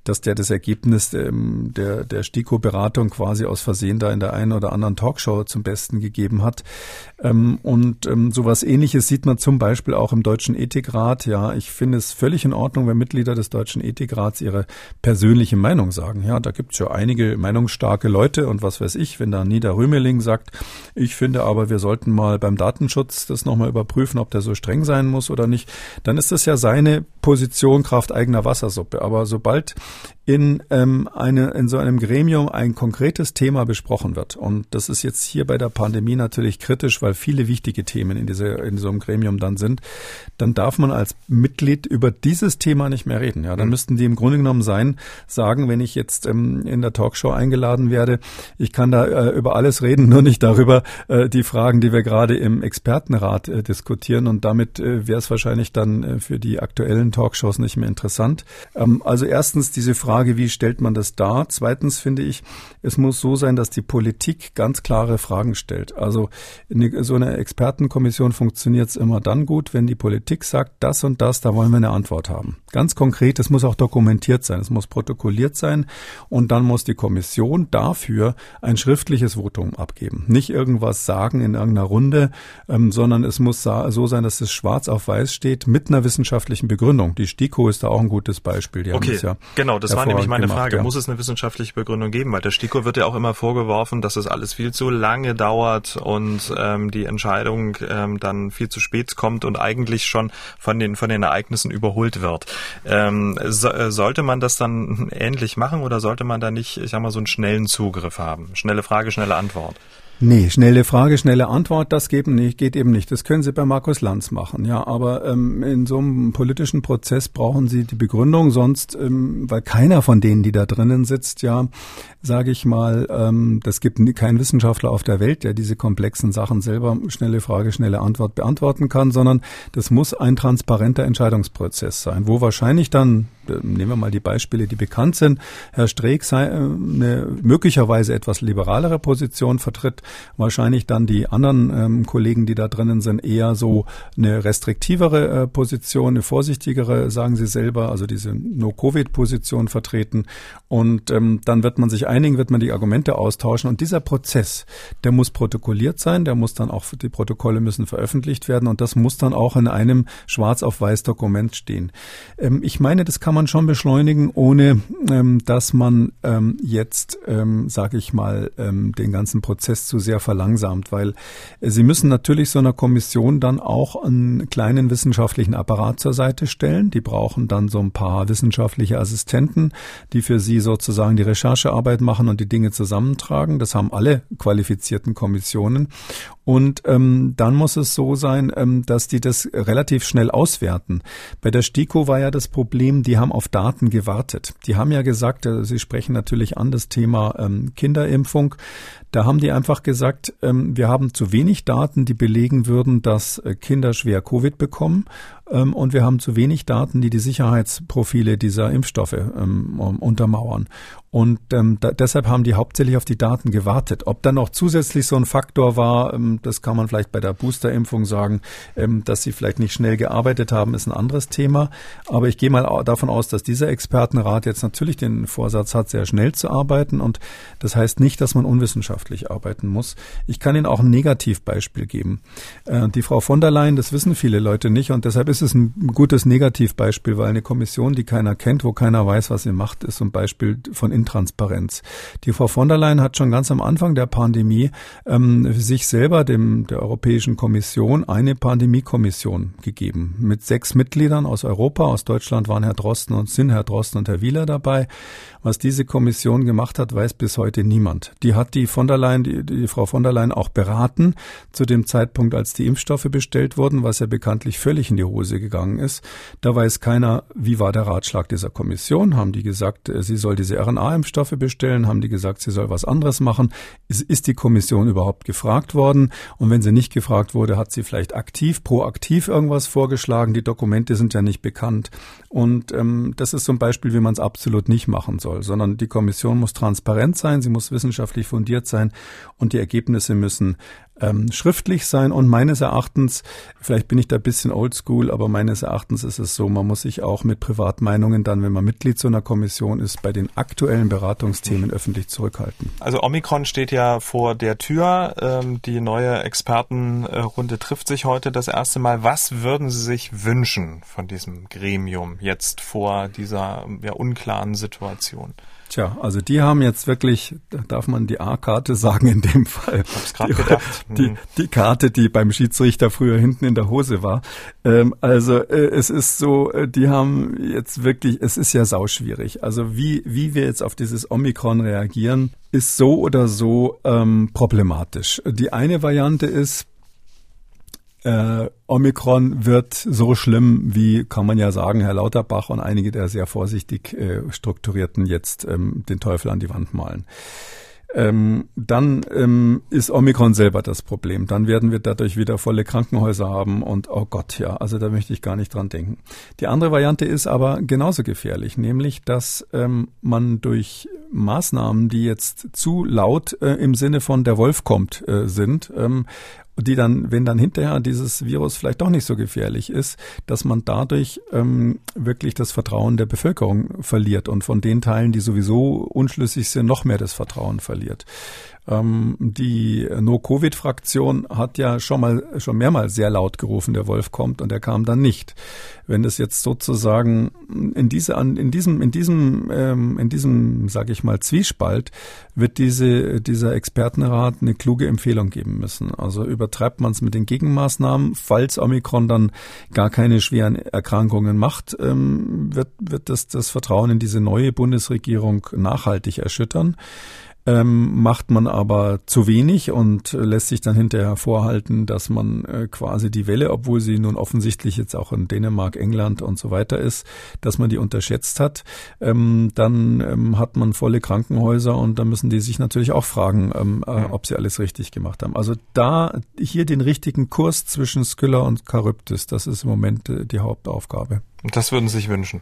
Speaker 2: dass der das Ergebnis ähm, der, der STIKO-Beratung quasi aus Versehen da in der einen oder anderen Talkshow zum Besten gegeben hat. Ähm, und ähm, sowas ähnliches sieht man zum Beispiel auch im Deutschen Ethikrat. Ja, ich finde es völlig in Ordnung, wenn Mitglieder des Deutschen Ethikrats ihre persönliche Meinung sagen. Ja, da gibt es ja einige meinungsstarke Leute und was weiß ich, wenn da Nieder Rümeling sagt, ich finde aber, wir sollten mal beim Datenschutz das nochmal überprüfen, ob der so streng sein muss oder nicht, dann ist das ja seine Position Kraft eigener Wassersuppe. Aber sobald in, ähm, eine, in so einem Gremium ein konkretes Thema besprochen wird. Und das ist jetzt hier bei der Pandemie natürlich kritisch, weil viele wichtige Themen in, diese, in so einem Gremium dann sind. Dann darf man als Mitglied über dieses Thema nicht mehr reden. Ja, dann mhm. müssten die im Grunde genommen sein, sagen, wenn ich jetzt ähm, in der Talkshow eingeladen werde, ich kann da äh, über alles reden, (laughs) nur nicht darüber äh, die Fragen, die wir gerade im Expertenrat äh, diskutieren. Und damit äh, wäre es wahrscheinlich dann äh, für die aktuellen Talkshows nicht mehr interessant. Ähm, also erstens diese Frage, Frage, wie stellt man das dar? Zweitens finde ich, es muss so sein, dass die Politik ganz klare Fragen stellt. Also in so einer Expertenkommission funktioniert es immer dann gut, wenn die Politik sagt, das und das, da wollen wir eine Antwort haben. Ganz konkret, es muss auch dokumentiert sein, es muss protokolliert sein und dann muss die Kommission dafür ein schriftliches Votum abgeben. Nicht irgendwas sagen in irgendeiner Runde, ähm, sondern es muss so sein, dass es schwarz auf weiß steht mit einer wissenschaftlichen Begründung. Die STIKO ist da auch ein gutes Beispiel.
Speaker 1: Die okay, ja genau, das war war nämlich meine gemacht, Frage. Ja. Muss es eine wissenschaftliche Begründung geben? Weil der STIKO wird ja auch immer vorgeworfen, dass es alles viel zu lange dauert und ähm, die Entscheidung ähm, dann viel zu spät kommt und eigentlich schon von den von den Ereignissen überholt wird. Ähm, so, äh, sollte man das dann ähnlich machen oder sollte man da nicht, ich sag mal, so einen schnellen Zugriff haben? Schnelle Frage, schnelle Antwort.
Speaker 2: Nee, schnelle Frage, schnelle Antwort, das geht, nicht, geht eben nicht. Das können Sie bei Markus Lanz machen, ja. Aber ähm, in so einem politischen Prozess brauchen Sie die Begründung, sonst, ähm, weil keiner von denen, die da drinnen sitzt, ja, sage ich mal, ähm, das gibt keinen Wissenschaftler auf der Welt, der diese komplexen Sachen selber schnelle Frage, schnelle Antwort beantworten kann, sondern das muss ein transparenter Entscheidungsprozess sein, wo wahrscheinlich dann nehmen wir mal die Beispiele, die bekannt sind. Herr Streeck sei, äh, eine möglicherweise etwas liberalere Position vertritt, wahrscheinlich dann die anderen ähm, Kollegen, die da drinnen sind, eher so eine restriktivere äh, Position, eine vorsichtigere, sagen Sie selber, also diese No-Covid-Position vertreten. Und ähm, dann wird man sich einigen, wird man die Argumente austauschen. Und dieser Prozess, der muss protokolliert sein, der muss dann auch, die Protokolle müssen veröffentlicht werden und das muss dann auch in einem schwarz auf weiß Dokument stehen. Ähm, ich meine, das kann man schon beschleunigen, ohne ähm, dass man ähm, jetzt, ähm, sage ich mal, ähm, den ganzen Prozess zu sehr verlangsamt, weil Sie müssen natürlich so einer Kommission dann auch einen kleinen wissenschaftlichen Apparat zur Seite stellen. Die brauchen dann so ein paar wissenschaftliche Assistenten, die für Sie sozusagen die Recherchearbeit machen und die Dinge zusammentragen. Das haben alle qualifizierten Kommissionen. Und ähm, dann muss es so sein, ähm, dass die das relativ schnell auswerten. Bei der STIKO war ja das Problem, die haben auf Daten gewartet. Die haben ja gesagt, äh, sie sprechen natürlich an das Thema ähm, Kinderimpfung. Da haben die einfach gesagt, ähm, wir haben zu wenig Daten, die belegen würden, dass äh, Kinder schwer Covid bekommen. Ähm, und wir haben zu wenig Daten, die die Sicherheitsprofile dieser Impfstoffe ähm, untermauern. Und ähm, da, deshalb haben die hauptsächlich auf die Daten gewartet. Ob dann noch zusätzlich so ein Faktor war, ähm, das kann man vielleicht bei der Boosterimpfung sagen, ähm, dass sie vielleicht nicht schnell gearbeitet haben, ist ein anderes Thema. Aber ich gehe mal davon aus, dass dieser Expertenrat jetzt natürlich den Vorsatz hat, sehr schnell zu arbeiten. Und das heißt nicht, dass man unwissenschaftlich arbeiten muss. Ich kann Ihnen auch ein Negativbeispiel geben. Äh, die Frau von der Leyen, das wissen viele Leute nicht. Und deshalb ist es ein gutes Negativbeispiel, weil eine Kommission, die keiner kennt, wo keiner weiß, was sie macht, ist ein Beispiel von Intransparenz. Die Frau von der Leyen hat schon ganz am Anfang der Pandemie ähm, sich selber, dem der Europäischen Kommission, eine Pandemiekommission gegeben mit sechs Mitgliedern aus Europa. Aus Deutschland waren Herr Drosten und sind Herr Drosten und Herr Wieler dabei. Was diese Kommission gemacht hat, weiß bis heute niemand. Die hat die von der Leyen, die, die Frau von der Leyen auch beraten zu dem Zeitpunkt, als die Impfstoffe bestellt wurden, was ja bekanntlich völlig in die Hose gegangen ist. Da weiß keiner, wie war der Ratschlag dieser Kommission. Haben die gesagt, äh, sie soll diese RNA-Impfstoffe bestellen? Haben die gesagt, sie soll was anderes machen? Ist, die Kommission überhaupt gefragt worden? Und wenn sie nicht gefragt wurde, hat sie vielleicht aktiv, proaktiv irgendwas vorgeschlagen? Die Dokumente sind ja nicht bekannt. Und ähm, das ist so ein Beispiel, wie man es absolut nicht machen soll soll, sondern die Kommission muss transparent sein, sie muss wissenschaftlich fundiert sein und die Ergebnisse müssen ähm, schriftlich sein und meines Erachtens, vielleicht bin ich da ein bisschen oldschool, aber meines Erachtens ist es so, man muss sich auch mit Privatmeinungen dann, wenn man Mitglied so einer Kommission ist, bei den aktuellen Beratungsthemen öffentlich zurückhalten.
Speaker 1: Also Omikron steht ja vor der Tür. Ähm, die neue Expertenrunde trifft sich heute das erste Mal. Was würden Sie sich wünschen von diesem Gremium jetzt vor dieser ja, unklaren Situation?
Speaker 2: Tja, also die haben jetzt wirklich, darf man die A-Karte sagen in dem Fall.
Speaker 1: Ich hab's gerade gedacht.
Speaker 2: Die, mhm. die Karte, die beim Schiedsrichter früher hinten in der Hose war. Ähm, also äh, es ist so, äh, die haben jetzt wirklich, es ist ja sauschwierig. Also wie, wie wir jetzt auf dieses Omikron reagieren, ist so oder so ähm, problematisch. Die eine Variante ist, äh, Omikron wird so schlimm, wie kann man ja sagen, Herr Lauterbach und einige der sehr vorsichtig äh, strukturierten jetzt ähm, den Teufel an die Wand malen. Ähm, dann ähm, ist Omikron selber das Problem. Dann werden wir dadurch wieder volle Krankenhäuser haben und oh Gott, ja, also da möchte ich gar nicht dran denken. Die andere Variante ist aber genauso gefährlich, nämlich dass ähm, man durch Maßnahmen, die jetzt zu laut äh, im Sinne von der Wolf kommt äh, sind, ähm, die dann, wenn dann hinterher dieses Virus vielleicht doch nicht so gefährlich ist, dass man dadurch ähm, wirklich das Vertrauen der Bevölkerung verliert und von den Teilen, die sowieso unschlüssig sind, noch mehr das Vertrauen verliert. Ähm, die No-Covid-Fraktion hat ja schon mal schon mehrmals sehr laut gerufen, der Wolf kommt und er kam dann nicht. Wenn es jetzt sozusagen in diese in diesem in diesem ähm, in diesem sage ich mal Zwiespalt wird diese dieser Expertenrat eine kluge Empfehlung geben müssen. Also übertreibt man es mit den Gegenmaßnahmen, falls Omikron dann gar keine schweren Erkrankungen macht, ähm, wird wird das das Vertrauen in diese neue Bundesregierung nachhaltig erschüttern ähm, macht man aber zu wenig und lässt sich dann hinterher vorhalten, dass man äh, quasi die Welle, obwohl sie nun offensichtlich jetzt auch in Dänemark, England und so weiter ist, dass man die unterschätzt hat. Ähm, dann ähm, hat man volle Krankenhäuser und da müssen die sich natürlich auch fragen, ähm, äh, ob sie alles richtig gemacht haben. Also da hier den richtigen Kurs zwischen Skylla und Charybdis, das ist im Moment äh, die Hauptaufgabe.
Speaker 1: Und das würden Sie sich wünschen?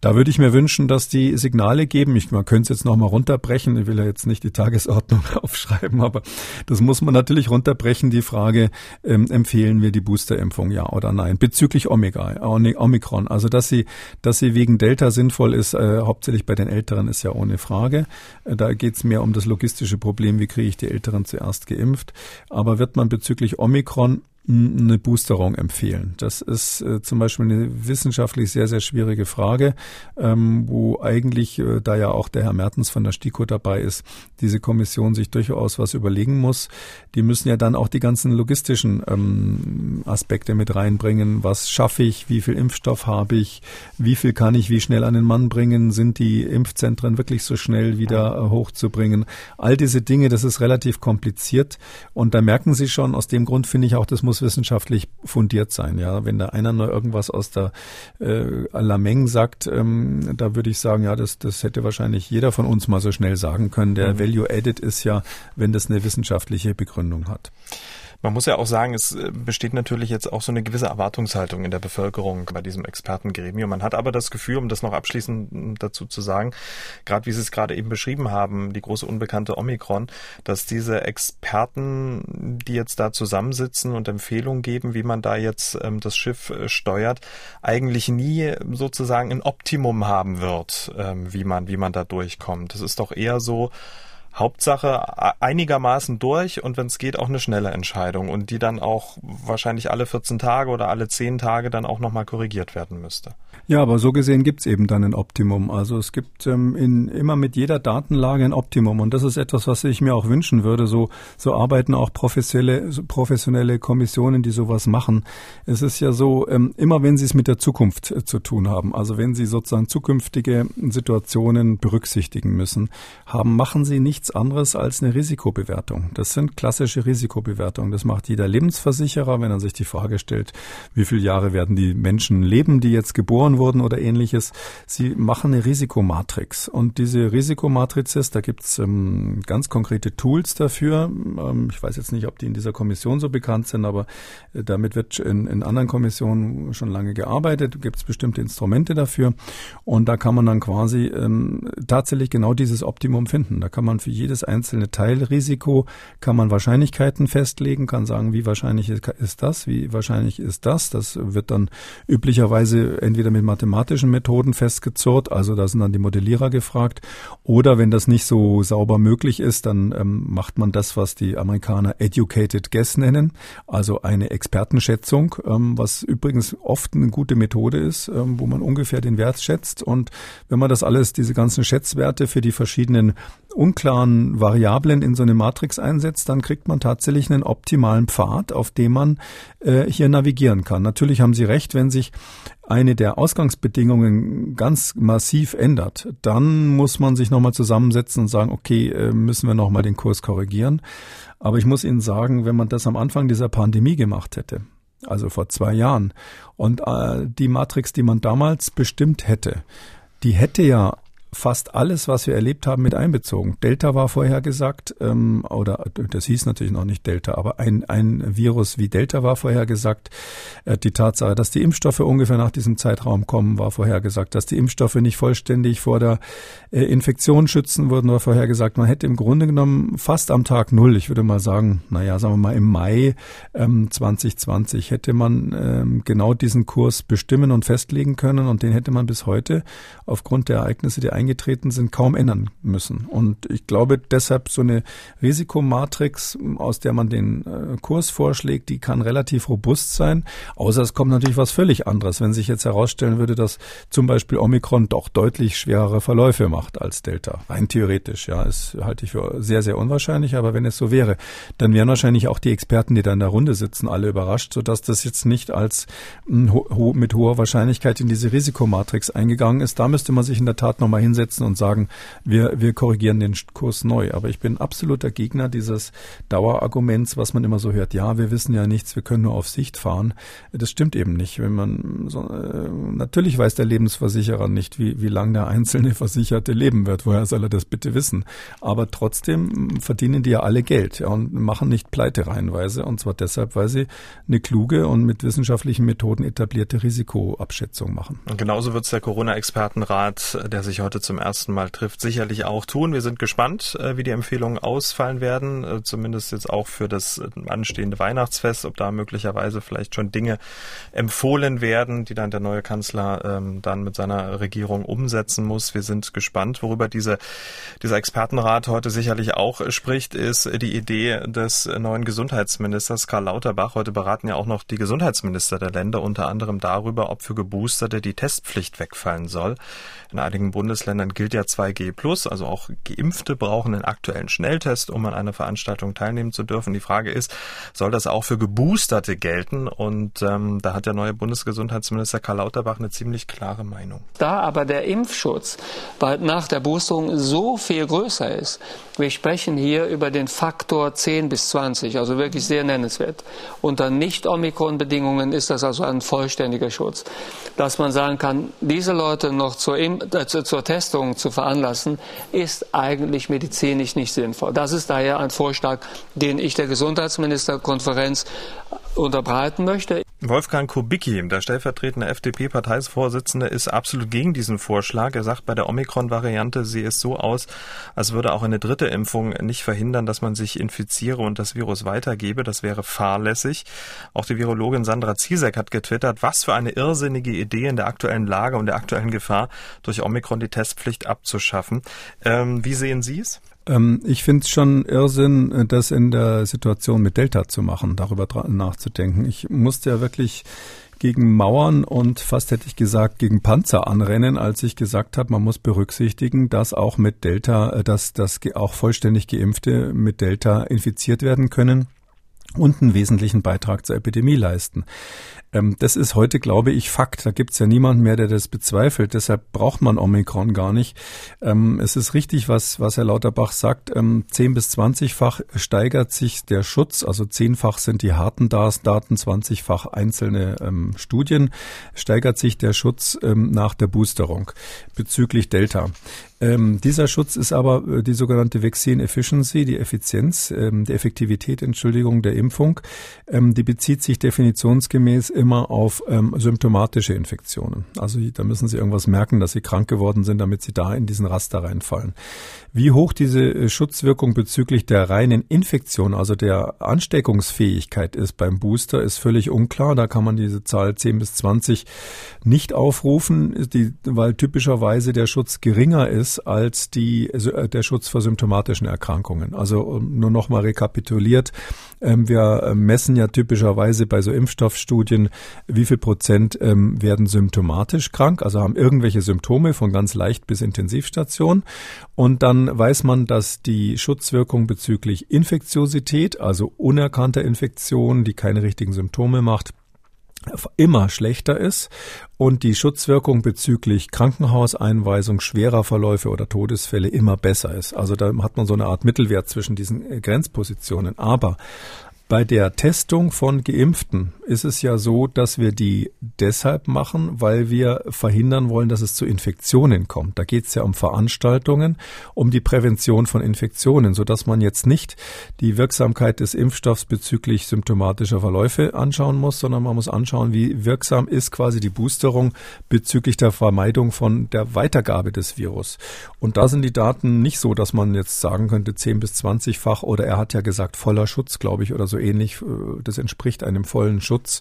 Speaker 2: Da würde ich mir wünschen, dass die Signale geben. Ich, man könnte es jetzt nochmal runterbrechen. Ich will ja jetzt nicht die Tagesordnung (laughs) aufschreiben, aber das muss man natürlich runterbrechen. Die Frage, ähm, empfehlen wir die Boosterimpfung, ja oder nein? Bezüglich Omega, Omikron. Also, dass sie, dass sie wegen Delta sinnvoll ist, äh, hauptsächlich bei den Älteren, ist ja ohne Frage. Äh, da geht es mehr um das logistische Problem, wie kriege ich die Älteren zuerst geimpft. Aber wird man bezüglich Omikron eine Boosterung empfehlen? Das ist äh, zum Beispiel eine wissenschaftlich sehr, sehr schwierige Frage, ähm, wo eigentlich, äh, da ja auch der Herr Mertens von der STIKO dabei ist, diese Kommission sich durchaus was überlegen muss. Die müssen ja dann auch die ganzen logistischen ähm, Aspekte mit reinbringen. Was schaffe ich? Wie viel Impfstoff habe ich? Wie viel kann ich wie schnell an den Mann bringen? Sind die Impfzentren wirklich so schnell wieder äh, hochzubringen? All diese Dinge, das ist relativ kompliziert. Und da merken Sie schon, aus dem Grund finde ich auch, das muss muss wissenschaftlich fundiert sein. Ja, wenn da einer nur irgendwas aus der äh, Lameng sagt, ähm, da würde ich sagen, ja, das, das hätte wahrscheinlich jeder von uns mal so schnell sagen können. Der mhm. Value Added ist ja, wenn das eine wissenschaftliche Begründung hat.
Speaker 1: Man muss ja auch sagen, es äh, besteht natürlich jetzt auch so eine gewisse Erwartungshaltung in der Bevölkerung bei diesem Expertengremium. Man hat aber das Gefühl, um das noch abschließend dazu zu sagen, gerade wie Sie es gerade eben beschrieben haben, die große unbekannte Omikron, dass diese Experten, die jetzt da zusammensitzen und Empfehlungen geben, wie man da jetzt ähm, das Schiff äh, steuert, eigentlich nie sozusagen ein Optimum haben wird, ähm, wie man, wie man da durchkommt. Das ist doch eher so, Hauptsache einigermaßen durch und wenn es geht auch eine schnelle Entscheidung und die dann auch wahrscheinlich alle 14 Tage oder alle 10 Tage dann auch nochmal korrigiert werden müsste.
Speaker 2: Ja, aber so gesehen gibt's eben dann ein Optimum. Also es gibt ähm, in, immer mit jeder Datenlage ein Optimum und das ist etwas, was ich mir auch wünschen würde. So, so arbeiten auch professionelle, professionelle Kommissionen, die sowas machen. Es ist ja so, ähm, immer wenn Sie es mit der Zukunft äh, zu tun haben, also wenn Sie sozusagen zukünftige Situationen berücksichtigen müssen, haben, machen Sie nichts anderes als eine Risikobewertung. Das sind klassische Risikobewertungen. Das macht jeder Lebensversicherer, wenn er sich die Frage stellt, wie viele Jahre werden die Menschen leben, die jetzt geboren wurden oder ähnliches. Sie machen eine Risikomatrix. Und diese Risikomatrices, da gibt's ähm, ganz konkrete Tools dafür. Ähm, ich weiß jetzt nicht, ob die in dieser Kommission so bekannt sind, aber äh, damit wird in, in anderen Kommissionen schon lange gearbeitet. Gibt es bestimmte Instrumente dafür. Und da kann man dann quasi ähm, tatsächlich genau dieses Optimum finden. Da kann man für jedes einzelne Teilrisiko kann man Wahrscheinlichkeiten festlegen, kann sagen, wie wahrscheinlich ist das, wie wahrscheinlich ist das. Das wird dann üblicherweise entweder mit mathematischen Methoden festgezurrt, also da sind dann die Modellierer gefragt, oder wenn das nicht so sauber möglich ist, dann ähm, macht man das, was die Amerikaner Educated Guess nennen, also eine Expertenschätzung, ähm, was übrigens oft eine gute Methode ist, ähm, wo man ungefähr den Wert schätzt. Und wenn man das alles, diese ganzen Schätzwerte für die verschiedenen unklaren Variablen in so eine Matrix einsetzt, dann kriegt man tatsächlich einen optimalen Pfad, auf dem man äh, hier navigieren kann. Natürlich haben Sie recht, wenn sich eine der Ausgangsbedingungen ganz massiv ändert, dann muss man sich nochmal zusammensetzen und sagen, okay, äh, müssen wir nochmal den Kurs korrigieren. Aber ich muss Ihnen sagen, wenn man das am Anfang dieser Pandemie gemacht hätte, also vor zwei Jahren, und äh, die Matrix, die man damals bestimmt hätte, die hätte ja fast alles, was wir erlebt haben, mit einbezogen. Delta war vorhergesagt, ähm, oder das hieß natürlich noch nicht Delta, aber ein, ein Virus wie Delta war vorhergesagt. Äh, die Tatsache, dass die Impfstoffe ungefähr nach diesem Zeitraum kommen, war vorhergesagt. Dass die Impfstoffe nicht vollständig vor der äh, Infektion schützen würden, war vorhergesagt. Man hätte im Grunde genommen fast am Tag Null, ich würde mal sagen, naja, sagen wir mal im Mai ähm, 2020, hätte man ähm, genau diesen Kurs bestimmen und festlegen können und den hätte man bis heute aufgrund der Ereignisse, die eingetreten sind, kaum ändern müssen. Und ich glaube deshalb so eine Risikomatrix, aus der man den äh, Kurs vorschlägt, die kann relativ robust sein. Außer es kommt natürlich was völlig anderes. Wenn sich jetzt herausstellen würde, dass zum Beispiel Omikron doch deutlich schwerere Verläufe macht als Delta. Rein theoretisch, ja, das halte ich für sehr, sehr unwahrscheinlich. Aber wenn es so wäre, dann wären wahrscheinlich auch die Experten, die da in der Runde sitzen, alle überrascht, sodass das jetzt nicht als mit hoher Wahrscheinlichkeit in diese Risikomatrix eingegangen ist. Da müsste man sich in der Tat nochmal hinsetzen und sagen, wir, wir korrigieren den Kurs neu. Aber ich bin absoluter Gegner dieses Dauerarguments, was man immer so hört. Ja, wir wissen ja nichts, wir können nur auf Sicht fahren. Das stimmt eben nicht. Wenn man so, äh, natürlich weiß der Lebensversicherer nicht, wie, wie lange der einzelne Versicherte leben wird. Woher soll er das bitte wissen? Aber trotzdem verdienen die ja alle Geld ja, und machen nicht pleite reihenweise. Und zwar deshalb, weil sie eine kluge und mit wissenschaftlichen Methoden etablierte Risikoabschätzung machen.
Speaker 1: Und genauso wird es der Corona-Expertenrat, der sich heute heute zum ersten Mal trifft, sicherlich auch tun. Wir sind gespannt, äh, wie die Empfehlungen ausfallen werden, äh, zumindest jetzt auch für das äh, anstehende Weihnachtsfest, ob da möglicherweise vielleicht schon Dinge empfohlen werden, die dann der neue Kanzler ähm, dann mit seiner Regierung umsetzen muss. Wir sind gespannt, worüber diese, dieser Expertenrat heute sicherlich auch spricht, ist die Idee des neuen Gesundheitsministers Karl Lauterbach. Heute beraten ja auch noch die Gesundheitsminister der Länder unter anderem darüber, ob für Geboosterte die Testpflicht wegfallen soll. In einigen Bundesländern Bundesländern gilt ja 2G+, also auch Geimpfte brauchen einen aktuellen Schnelltest, um an einer Veranstaltung teilnehmen zu dürfen. Die Frage ist, soll das auch für Geboosterte gelten? Und ähm, da hat der neue Bundesgesundheitsminister Karl Lauterbach eine ziemlich klare Meinung.
Speaker 3: Da aber der Impfschutz nach der Boosterung so viel größer ist, wir sprechen hier über den Faktor 10 bis 20, also wirklich sehr nennenswert. Unter Nicht-Omikron-Bedingungen ist das also ein vollständiger Schutz. Dass man sagen kann, diese Leute noch zur, äh, zur Testung zu veranlassen, ist eigentlich medizinisch nicht sinnvoll. Das ist daher ein Vorschlag, den ich der Gesundheitsministerkonferenz unterbreiten möchte.
Speaker 1: Wolfgang Kubicki, der stellvertretende FDP-Parteivorsitzende, ist absolut gegen diesen Vorschlag. Er sagt, bei der Omikron-Variante sehe es so aus, als würde auch eine dritte Impfung nicht verhindern, dass man sich infiziere und das Virus weitergebe. Das wäre fahrlässig. Auch die Virologin Sandra Ziesek hat getwittert, was für eine irrsinnige Idee in der aktuellen Lage und der aktuellen Gefahr, durch Omikron die Testpflicht abzuschaffen. Ähm, wie sehen Sie es?
Speaker 2: Ähm, ich finde es schon Irrsinn, äh, das in der Situation mit Delta zu machen, darüber nachzudenken. Ich musste ja wirklich gegen Mauern und fast hätte ich gesagt gegen Panzer anrennen, als ich gesagt habe, man muss berücksichtigen, dass auch mit Delta, äh, dass, dass auch vollständig Geimpfte mit Delta infiziert werden können und einen wesentlichen Beitrag zur Epidemie leisten. Ähm, das ist heute, glaube ich, Fakt. Da gibt es ja niemanden mehr, der das bezweifelt. Deshalb braucht man Omikron gar nicht. Ähm, es ist richtig, was, was Herr Lauterbach sagt. Ähm, 10 bis 20-fach steigert sich der Schutz. Also zehnfach sind die harten Daten, 20-fach einzelne ähm, Studien. Steigert sich der Schutz nach der Boosterung bezüglich Delta. Ähm, dieser Schutz ist aber äh, die sogenannte Vaccine Efficiency, die Effizienz, ähm, die Effektivität, Entschuldigung, der Impfung. Ähm, die bezieht sich definitionsgemäß immer auf ähm, symptomatische Infektionen. Also da müssen Sie irgendwas merken, dass Sie krank geworden sind, damit Sie da in diesen Raster reinfallen. Wie hoch diese äh, Schutzwirkung bezüglich der reinen Infektion, also der Ansteckungsfähigkeit ist beim Booster, ist völlig unklar. Da kann man diese Zahl 10 bis 20 nicht aufrufen, die, weil typischerweise der Schutz geringer ist als die, äh, der Schutz vor symptomatischen Erkrankungen. Also nur nochmal rekapituliert. Ähm, wir äh, messen ja typischerweise bei so Impfstoffstudien, wie viel Prozent ähm, werden symptomatisch krank, also haben irgendwelche Symptome von ganz leicht bis Intensivstation. Und dann weiß man, dass die Schutzwirkung bezüglich Infektiosität, also unerkannter Infektion, die keine richtigen Symptome macht, immer schlechter ist und die Schutzwirkung bezüglich Krankenhauseinweisung, schwerer Verläufe oder Todesfälle immer besser ist. Also da hat man so eine Art Mittelwert zwischen diesen äh, Grenzpositionen. Aber bei der Testung von Geimpften ist es ja so, dass wir die deshalb machen, weil wir verhindern wollen, dass es zu Infektionen kommt. Da geht es ja um Veranstaltungen, um die Prävention von Infektionen, sodass man jetzt nicht die Wirksamkeit des Impfstoffs bezüglich symptomatischer Verläufe anschauen muss, sondern man muss anschauen, wie wirksam ist quasi die Boosterung bezüglich der Vermeidung von der Weitergabe des Virus. Und da sind die Daten nicht so, dass man jetzt sagen könnte 10 bis 20-fach oder er hat ja gesagt voller Schutz, glaube ich, oder so ähnlich. Äh, das entspricht einem vollen Schutz.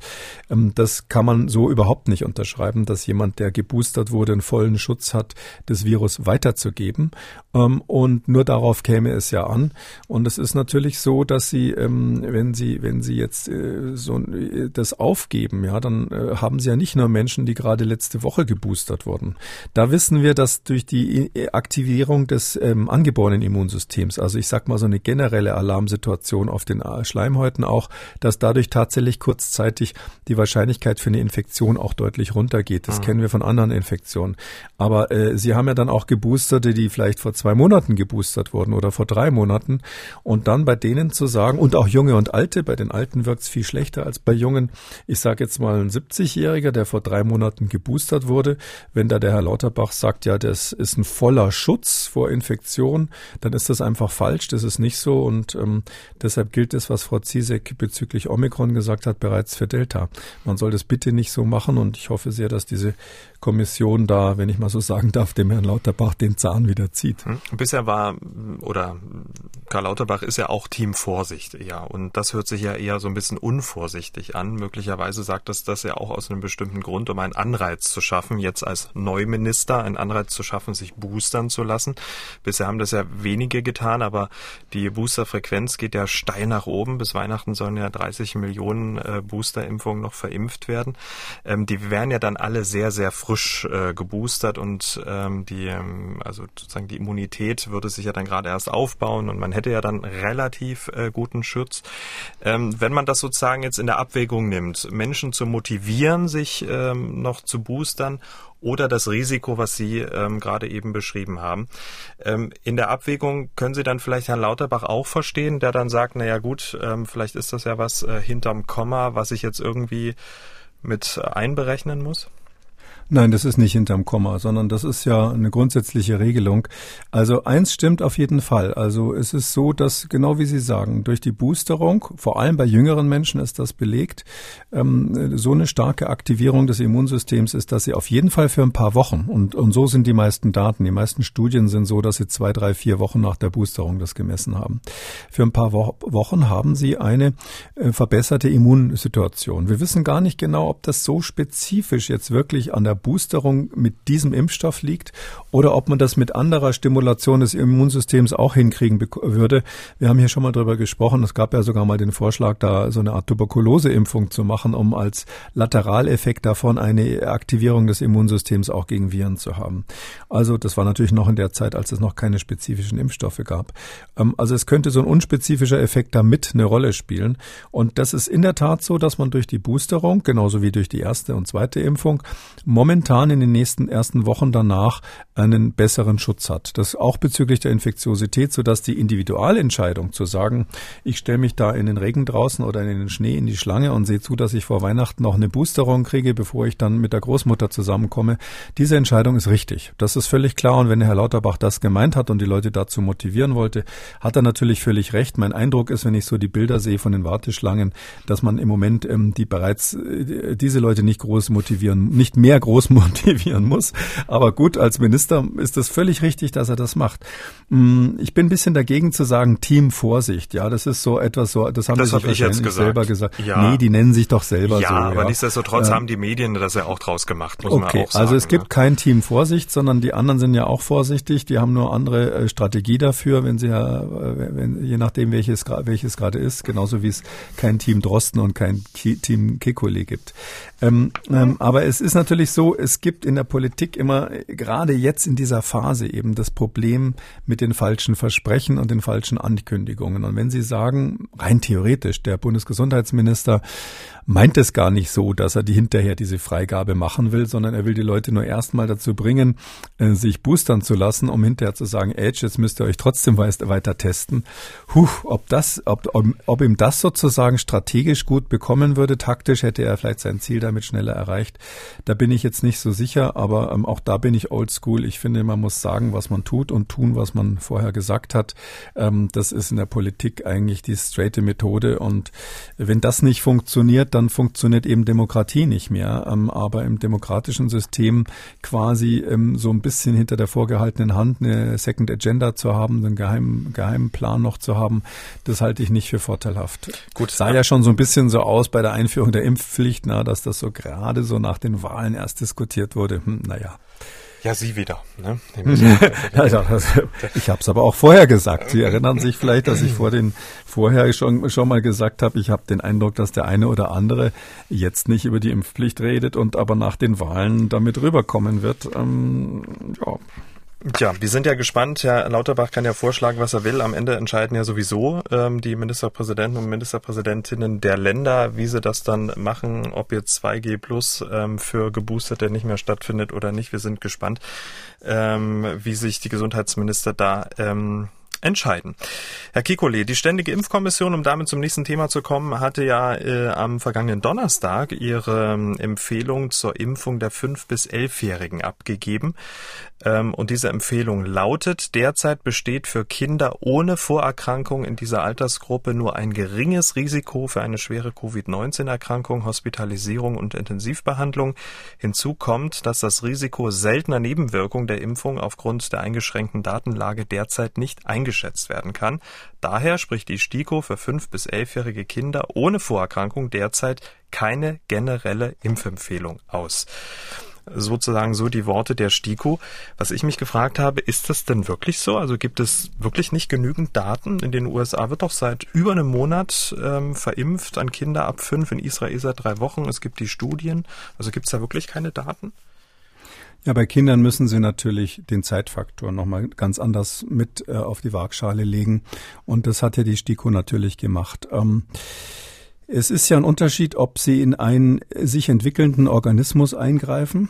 Speaker 2: Ähm, das kann man so überhaupt nicht unterschreiben, dass jemand, der geboostert wurde, einen vollen Schutz hat, das Virus weiterzugeben. Ähm, und nur darauf käme es ja an. Und es ist natürlich so, dass Sie, ähm, wenn Sie, wenn Sie jetzt äh, so äh, das aufgeben, ja, dann haben Sie ja nicht nur Menschen, die gerade letzte Woche geboostert wurden. Da wissen wir, dass durch die Aktivierung des angeborenen Immunsystems, also ich sag mal so eine generelle Alarmsituation auf den Schleimhäuten Schleimhäuten auch, dass dadurch tatsächlich kurzzeitig die Wahrscheinlichkeit für eine Infektion auch deutlich runtergeht. Das mhm. kennen wir von anderen Infektionen. Aber äh, Sie haben ja dann auch Geboosterte, die vielleicht vor zwei Monaten geboostert wurden oder vor drei Monaten. Und dann bei denen zu sagen, und auch Junge und Alte, bei den Alten wirkt es viel schlechter als bei Jungen. Ich sage jetzt mal ein 70-Jähriger, der vor drei Monaten geboostert wurde. Wenn da der Herr Lauterbach sagt, ja, das ist ein voller Schutz vor Infektion, dann ist das einfach falsch. Das ist nicht so. Und ähm, deshalb gilt es, was Frau Ziel Zizek bezüglich Omikron gesagt hat, bereits für Delta. Man soll das bitte nicht so machen und ich hoffe sehr, dass diese Kommission da, wenn ich mal so sagen darf, dem Herrn Lauterbach den Zahn wieder zieht. Hm.
Speaker 1: Bisher war oder Karl Lauterbach ist ja auch Team Vorsicht, ja. Und das hört sich ja eher so ein bisschen unvorsichtig an. Möglicherweise sagt das das ja auch aus einem bestimmten Grund, um einen Anreiz zu schaffen, jetzt als Neuminister einen Anreiz zu schaffen, sich boostern zu lassen. Bisher haben das ja wenige getan, aber die Boosterfrequenz geht ja steil nach oben. Bis Weihnachten sollen ja 30 Millionen äh, Boosterimpfungen noch verimpft werden. Ähm, die werden ja dann alle sehr, sehr frisch äh, geboostert und ähm, die, ähm, also sozusagen die Immunität würde sich ja dann gerade erst aufbauen und man hätte ja dann relativ äh, guten Schutz. Ähm, wenn man das sozusagen jetzt in der Abwägung nimmt, Menschen zu motivieren, sich ähm, noch zu boostern oder das Risiko, was Sie ähm, gerade eben beschrieben haben. Ähm, in der Abwägung können Sie dann vielleicht Herrn Lauterbach auch verstehen, der dann sagt, naja gut, ähm, vielleicht ist das ja was äh, hinterm Komma, was ich jetzt irgendwie mit einberechnen muss?
Speaker 2: Nein, das ist nicht hinterm Komma, sondern das ist ja eine grundsätzliche Regelung. Also eins stimmt auf jeden Fall. Also es ist so, dass genau wie Sie sagen, durch die Boosterung, vor allem bei jüngeren Menschen ist das belegt, ähm, so eine starke Aktivierung des Immunsystems ist, dass sie auf jeden Fall für ein paar Wochen, und, und so sind die meisten Daten, die meisten Studien sind so, dass sie zwei, drei, vier Wochen nach der Boosterung das gemessen haben. Für ein paar Wo Wochen haben sie eine äh, verbesserte Immunsituation. Wir wissen gar nicht genau, ob das so spezifisch jetzt wirklich an der Boosterung mit diesem Impfstoff liegt oder ob man das mit anderer Stimulation des Immunsystems auch hinkriegen würde. Wir haben hier schon mal drüber gesprochen. Es gab ja sogar mal den Vorschlag, da so eine Art Tuberkuloseimpfung zu machen, um als Lateraleffekt davon eine Aktivierung des Immunsystems auch gegen Viren zu haben. Also das war natürlich noch in der Zeit, als es noch keine spezifischen Impfstoffe gab. Ähm, also es könnte so ein unspezifischer Effekt damit eine Rolle spielen. Und das ist in der Tat so, dass man durch die Boosterung, genauso wie durch die erste und zweite Impfung, momentan in den nächsten ersten Wochen danach einen besseren Schutz hat. Das auch bezüglich der Infektiosität, sodass die Individualentscheidung zu sagen, ich stelle mich da in den Regen draußen oder in den Schnee in die Schlange und sehe zu, dass ich vor Weihnachten noch eine Boosterung kriege, bevor ich dann mit der Großmutter zusammenkomme. Diese Entscheidung ist richtig. Das ist völlig klar. Und wenn Herr Lauterbach das gemeint hat und die Leute dazu motivieren wollte, hat er natürlich völlig recht. Mein Eindruck ist, wenn ich so die Bilder sehe von den Warteschlangen, dass man im Moment ähm, die bereits äh, diese Leute nicht groß motivieren, nicht mehr groß groß motivieren (laughs) muss. Aber gut, als Minister ist es völlig richtig, dass er das macht. Mm, ich bin ein bisschen dagegen zu sagen, Team Vorsicht. Ja, das ist so etwas so, das haben
Speaker 1: das
Speaker 2: sie
Speaker 1: hab ich jetzt gesagt.
Speaker 2: selber gesagt. Ja. Nee, die nennen sich doch selber
Speaker 1: ja,
Speaker 2: so.
Speaker 1: Aber ja, nichtsdestotrotz äh, haben die Medien das ja auch draus gemacht, muss
Speaker 2: okay,
Speaker 1: man auch sagen.
Speaker 2: Also es gibt ne? kein Team Vorsicht, sondern die anderen sind ja auch vorsichtig. Die haben nur andere äh, Strategie dafür, wenn sie ja, äh, wenn, je nachdem welches, welches gerade ist, genauso wie es kein Team Drosten und kein Team Kekulé gibt. Ähm, ähm, aber es ist natürlich so, es gibt in der Politik immer, gerade jetzt in dieser Phase eben das Problem mit den falschen Versprechen und den falschen Ankündigungen. Und wenn Sie sagen, rein theoretisch, der Bundesgesundheitsminister meint es gar nicht so, dass er die hinterher diese Freigabe machen will, sondern er will die Leute nur erstmal dazu bringen, äh, sich boostern zu lassen, um hinterher zu sagen, Edge, jetzt müsst ihr euch trotzdem weiter testen. Huh, ob das, ob, ob, ob ihm das sozusagen strategisch gut bekommen würde, taktisch hätte er vielleicht sein Ziel damit schneller erreicht. Da bin ich jetzt nicht so sicher, aber ähm, auch da bin ich oldschool. Ich finde, man muss sagen, was man tut und tun, was man vorher gesagt hat. Ähm, das ist in der Politik eigentlich die straighte Methode und wenn das nicht funktioniert, dann funktioniert eben Demokratie nicht mehr. Ähm, aber im demokratischen System quasi ähm, so ein bisschen hinter der vorgehaltenen Hand eine Second Agenda zu haben, einen geheimen, geheimen Plan noch zu haben, das halte ich nicht für vorteilhaft. Gut, sah ja schon so ein bisschen so aus bei der Einführung der Impfpflicht, na, dass das so gerade so nach den Wahlen erst diskutiert wurde. Hm, naja.
Speaker 1: Ja, Sie wieder. Ne? (laughs)
Speaker 2: also, ich habe es aber auch vorher gesagt. Sie erinnern sich vielleicht, dass ich vor den vorher schon schon mal gesagt habe, ich habe den Eindruck, dass der eine oder andere jetzt nicht über die Impfpflicht redet und aber nach den Wahlen damit rüberkommen wird. Ähm,
Speaker 1: ja. Tja, wir sind ja gespannt. Herr Lauterbach kann ja vorschlagen, was er will. Am Ende entscheiden ja sowieso ähm, die Ministerpräsidenten und Ministerpräsidentinnen der Länder, wie sie das dann machen, ob jetzt 2G plus ähm, für Geboosterte nicht mehr stattfindet oder nicht. Wir sind gespannt, ähm, wie sich die Gesundheitsminister da ähm, entscheiden. Herr Kikole, die Ständige Impfkommission, um damit zum nächsten Thema zu kommen, hatte ja äh, am vergangenen Donnerstag ihre ähm, Empfehlung zur Impfung der 5- bis 11-Jährigen abgegeben. Ähm, und diese Empfehlung lautet, derzeit besteht für Kinder ohne Vorerkrankung in dieser Altersgruppe nur ein geringes Risiko für eine schwere Covid-19-Erkrankung, Hospitalisierung und Intensivbehandlung. Hinzu kommt, dass das Risiko seltener Nebenwirkungen der Impfung aufgrund der eingeschränkten Datenlage derzeit nicht eingeschätzt werden kann. Daher spricht die STIKO für fünf bis elfjährige Kinder ohne Vorerkrankung derzeit keine generelle Impfempfehlung aus sozusagen so die Worte der STIKO. Was ich mich gefragt habe, ist das denn wirklich so? Also gibt es wirklich nicht genügend Daten? In den USA wird doch seit über einem Monat ähm, verimpft an Kinder ab fünf, in Israel seit drei Wochen. Es gibt die Studien. Also gibt es da wirklich keine Daten?
Speaker 2: Ja, bei Kindern müssen Sie natürlich den Zeitfaktor nochmal ganz anders mit äh, auf die Waagschale legen. Und das hat ja die STIKO natürlich gemacht. Ähm, es ist ja ein Unterschied, ob Sie in einen sich entwickelnden Organismus eingreifen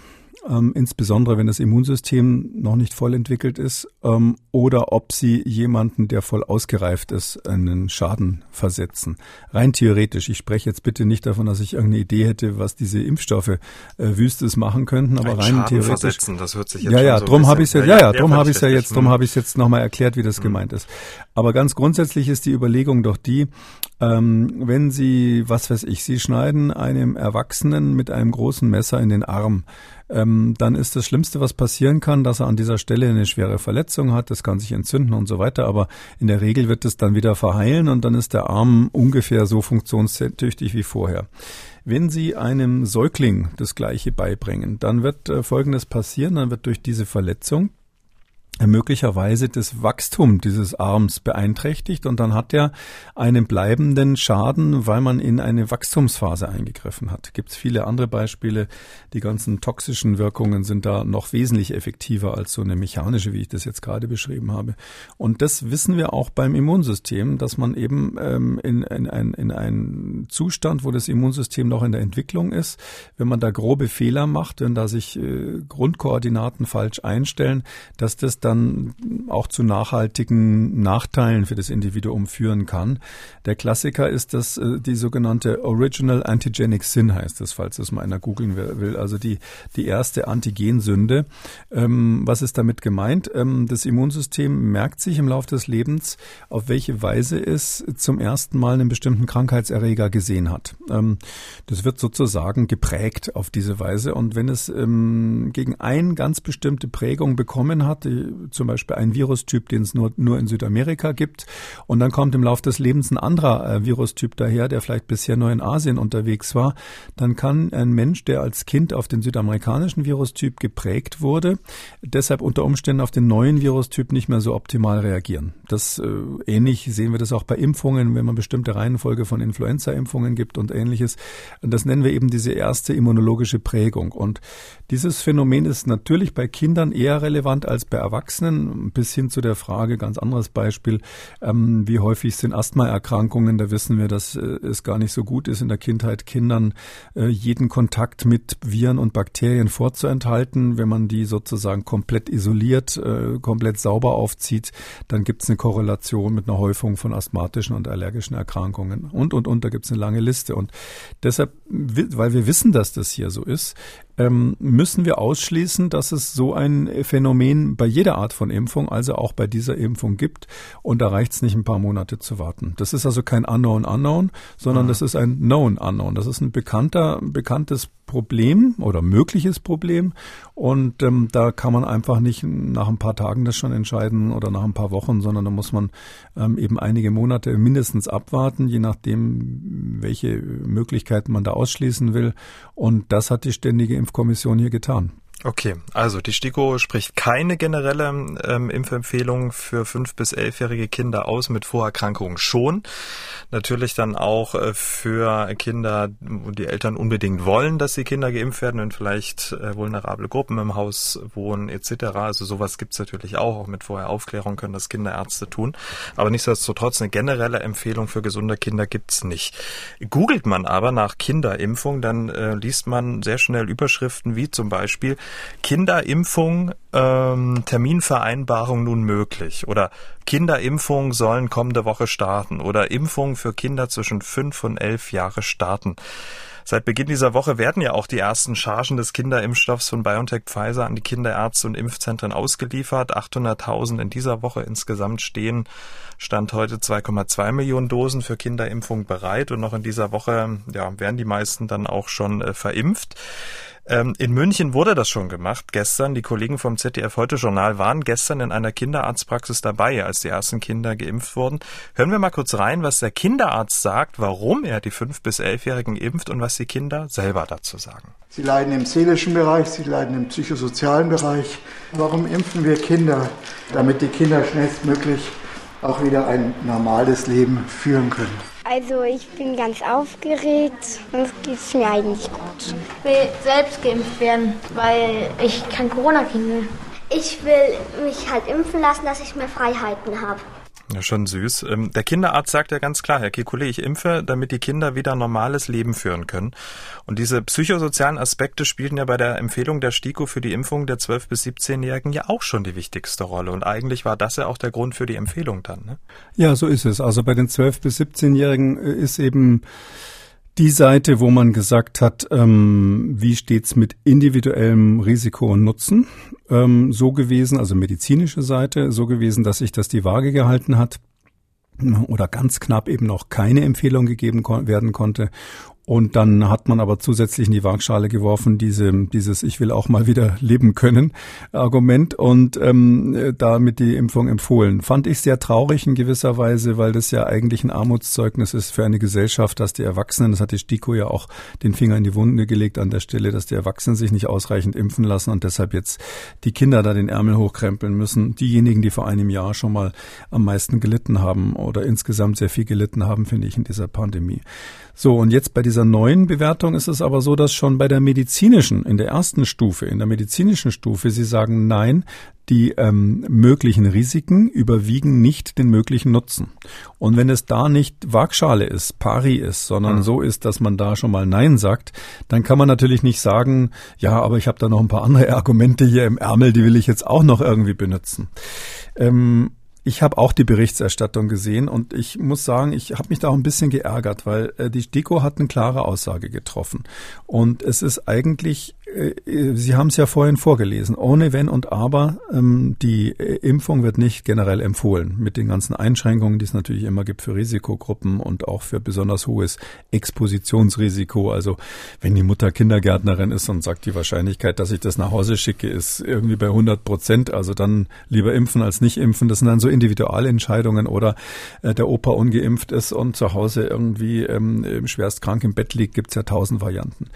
Speaker 2: ähm, insbesondere wenn das Immunsystem noch nicht voll entwickelt ist, ähm, oder ob sie jemanden, der voll ausgereift ist, einen Schaden versetzen. Rein theoretisch. Ich spreche jetzt bitte nicht davon, dass ich irgendeine Idee hätte, was diese Impfstoffe äh, Wüstes machen könnten, aber Ein rein Schaden theoretisch.
Speaker 1: Versetzen, das hört sich jetzt
Speaker 2: ja, ja,
Speaker 1: so
Speaker 2: drum habe ich ja, ja, ja, drum habe ich ja jetzt, drum habe ich jetzt nochmal erklärt, wie das hm. gemeint ist. Aber ganz grundsätzlich ist die Überlegung doch die, ähm, wenn Sie, was weiß ich, Sie schneiden einem Erwachsenen mit einem großen Messer in den Arm, ähm, dann ist das Schlimmste, was passieren kann, dass er an dieser Stelle eine schwere Verletzung hat. Das kann sich entzünden und so weiter. Aber in der Regel wird es dann wieder verheilen und dann ist der Arm ungefähr so funktionstüchtig wie vorher. Wenn Sie einem Säugling das Gleiche beibringen, dann wird äh, Folgendes passieren. Dann wird durch diese Verletzung möglicherweise das Wachstum dieses Arms beeinträchtigt und dann hat er einen bleibenden Schaden, weil man in eine Wachstumsphase eingegriffen hat. Gibt es viele andere Beispiele. Die ganzen toxischen Wirkungen sind da noch wesentlich effektiver als so eine mechanische, wie ich das jetzt gerade beschrieben habe. Und das wissen wir auch beim Immunsystem, dass man eben ähm, in, in, ein, in einen Zustand, wo das Immunsystem noch in der Entwicklung ist, wenn man da grobe Fehler macht, wenn da sich äh, Grundkoordinaten falsch einstellen, dass das dann auch zu nachhaltigen Nachteilen für das Individuum führen kann. Der Klassiker ist das äh, die sogenannte Original Antigenic Sin heißt das, falls das mal einer googeln will. Also die, die erste Antigensünde. Ähm, was ist damit gemeint? Ähm, das Immunsystem merkt sich im Laufe des Lebens, auf welche Weise es zum ersten Mal einen bestimmten Krankheitserreger gesehen hat. Ähm, das wird sozusagen geprägt auf diese Weise. Und wenn es ähm, gegen eine ganz bestimmte Prägung bekommen hat, zum Beispiel ein Virustyp, den es nur, nur in Südamerika gibt. Und dann kommt im Laufe des Lebens ein anderer äh, Virustyp daher, der vielleicht bisher nur in Asien unterwegs war. Dann kann ein Mensch, der als Kind auf den südamerikanischen Virustyp geprägt wurde, deshalb unter Umständen auf den neuen Virustyp nicht mehr so optimal reagieren. Das äh, ähnlich sehen wir das auch bei Impfungen, wenn man bestimmte Reihenfolge von Influenza-Impfungen gibt und ähnliches. Das nennen wir eben diese erste immunologische Prägung. Und dieses Phänomen ist natürlich bei Kindern eher relevant als bei Erwachsenen. Erwachsenen bis hin zu der Frage, ganz anderes Beispiel, ähm, wie häufig sind Asthmaerkrankungen? Da wissen wir, dass äh, es gar nicht so gut ist, in der Kindheit Kindern äh, jeden Kontakt mit Viren und Bakterien vorzuenthalten. Wenn man die sozusagen komplett isoliert, äh, komplett sauber aufzieht, dann gibt es eine Korrelation mit einer Häufung von asthmatischen und allergischen Erkrankungen. Und, und, und, da gibt es eine lange Liste. Und deshalb, weil wir wissen, dass das hier so ist, ähm, müssen wir ausschließen, dass es so ein Phänomen bei jeder Art von Impfung, also auch bei dieser Impfung gibt. Und da reicht es nicht ein paar Monate zu warten. Das ist also kein Unknown Unknown, sondern mhm. das ist ein Known Unknown. Das ist ein bekannter, bekanntes Problem oder mögliches Problem. Und ähm, da kann man einfach nicht nach ein paar Tagen das schon entscheiden oder nach ein paar Wochen, sondern da muss man ähm, eben einige Monate mindestens abwarten, je nachdem, welche Möglichkeiten man da ausschließen will. Und das hat die Ständige Impfkommission hier getan.
Speaker 1: Okay, also die STIKO spricht keine generelle ähm, Impfempfehlung für fünf bis elfjährige Kinder aus mit Vorerkrankungen schon. Natürlich dann auch äh, für Kinder, wo die Eltern unbedingt wollen, dass die Kinder geimpft werden und vielleicht äh, vulnerable Gruppen im Haus wohnen etc. Also sowas gibt's natürlich auch. Auch mit vorher können das Kinderärzte tun. Aber nichtsdestotrotz eine generelle Empfehlung für gesunde Kinder gibt's nicht. Googelt man aber nach Kinderimpfung, dann äh, liest man sehr schnell Überschriften wie zum Beispiel Kinderimpfung, ähm, Terminvereinbarung nun möglich oder Kinderimpfung sollen kommende Woche starten oder Impfung für Kinder zwischen fünf und elf Jahre starten. Seit Beginn dieser Woche werden ja auch die ersten Chargen des Kinderimpfstoffs von BioNTech Pfizer an die Kinderärzte und Impfzentren ausgeliefert. 800.000 in dieser Woche insgesamt stehen. Stand heute 2,2 Millionen Dosen für Kinderimpfung bereit und noch in dieser Woche ja, werden die meisten dann auch schon äh, verimpft. Ähm, in München wurde das schon gemacht. Gestern, die Kollegen vom ZDF Heute Journal waren gestern in einer Kinderarztpraxis dabei, als die ersten Kinder geimpft wurden. Hören wir mal kurz rein, was der Kinderarzt sagt, warum er die 5- bis 11-Jährigen impft und was die Kinder selber dazu sagen.
Speaker 4: Sie leiden im seelischen Bereich, sie leiden im psychosozialen Bereich. Warum impfen wir Kinder? Damit die Kinder schnellstmöglich auch wieder ein normales Leben führen können.
Speaker 5: Also ich bin ganz aufgeregt und es geht mir eigentlich gut.
Speaker 6: Ich will selbst geimpft werden, weil ich kein Corona-Kind will.
Speaker 5: Ich will mich halt impfen lassen, dass ich mehr Freiheiten habe.
Speaker 1: Ja, schon süß. Ähm, der Kinderarzt sagt ja ganz klar, Herr Kekulé, ich impfe, damit die Kinder wieder normales Leben führen können. Und diese psychosozialen Aspekte spielten ja bei der Empfehlung der STIKO für die Impfung der 12- bis 17-Jährigen ja auch schon die wichtigste Rolle. Und eigentlich war das ja auch der Grund für die Empfehlung dann. Ne?
Speaker 2: Ja, so ist es. Also bei den 12- bis 17-Jährigen äh, ist eben die Seite, wo man gesagt hat, ähm, wie steht's mit individuellem Risiko und Nutzen, ähm, so gewesen, also medizinische Seite, so gewesen, dass sich das die Waage gehalten hat oder ganz knapp eben noch keine Empfehlung gegeben werden konnte. Und dann hat man aber zusätzlich in die Waagschale geworfen, diese, dieses Ich will auch mal wieder leben können Argument und ähm, damit die Impfung empfohlen. Fand ich sehr traurig in gewisser Weise, weil das ja eigentlich ein Armutszeugnis ist für eine Gesellschaft, dass die Erwachsenen, das hat die STIKO ja auch den Finger in die Wunde gelegt an der Stelle, dass die Erwachsenen sich nicht ausreichend impfen lassen und deshalb jetzt die Kinder da den Ärmel hochkrempeln müssen. Diejenigen, die vor einem Jahr schon mal am meisten gelitten haben oder insgesamt sehr viel gelitten haben, finde ich, in dieser Pandemie. So, und jetzt bei dieser neuen Bewertung ist es aber so, dass schon bei der medizinischen, in der ersten Stufe, in der medizinischen Stufe, Sie sagen, nein, die ähm, möglichen Risiken überwiegen nicht den möglichen Nutzen. Und wenn es da nicht Waagschale ist, pari ist, sondern mhm. so ist, dass man da schon mal Nein sagt, dann kann man natürlich nicht sagen, ja, aber ich habe da noch ein paar andere Argumente hier im Ärmel, die will ich jetzt auch noch irgendwie benutzen. Ähm, ich habe auch die Berichterstattung gesehen und ich muss sagen, ich habe mich da auch ein bisschen geärgert, weil äh, die STIKO hat eine klare Aussage getroffen. Und es ist eigentlich Sie haben es ja vorhin vorgelesen. Ohne Wenn und Aber. Ähm, die äh, Impfung wird nicht generell empfohlen. Mit den ganzen Einschränkungen, die es natürlich immer gibt für Risikogruppen und auch für besonders hohes Expositionsrisiko. Also wenn die Mutter Kindergärtnerin ist und sagt, die Wahrscheinlichkeit, dass ich das nach Hause schicke, ist irgendwie bei 100 Prozent. Also dann lieber impfen als nicht impfen. Das sind dann so Individualentscheidungen oder äh, der Opa ungeimpft ist und zu Hause irgendwie ähm, schwerst krank im Bett liegt, gibt's ja tausend Varianten.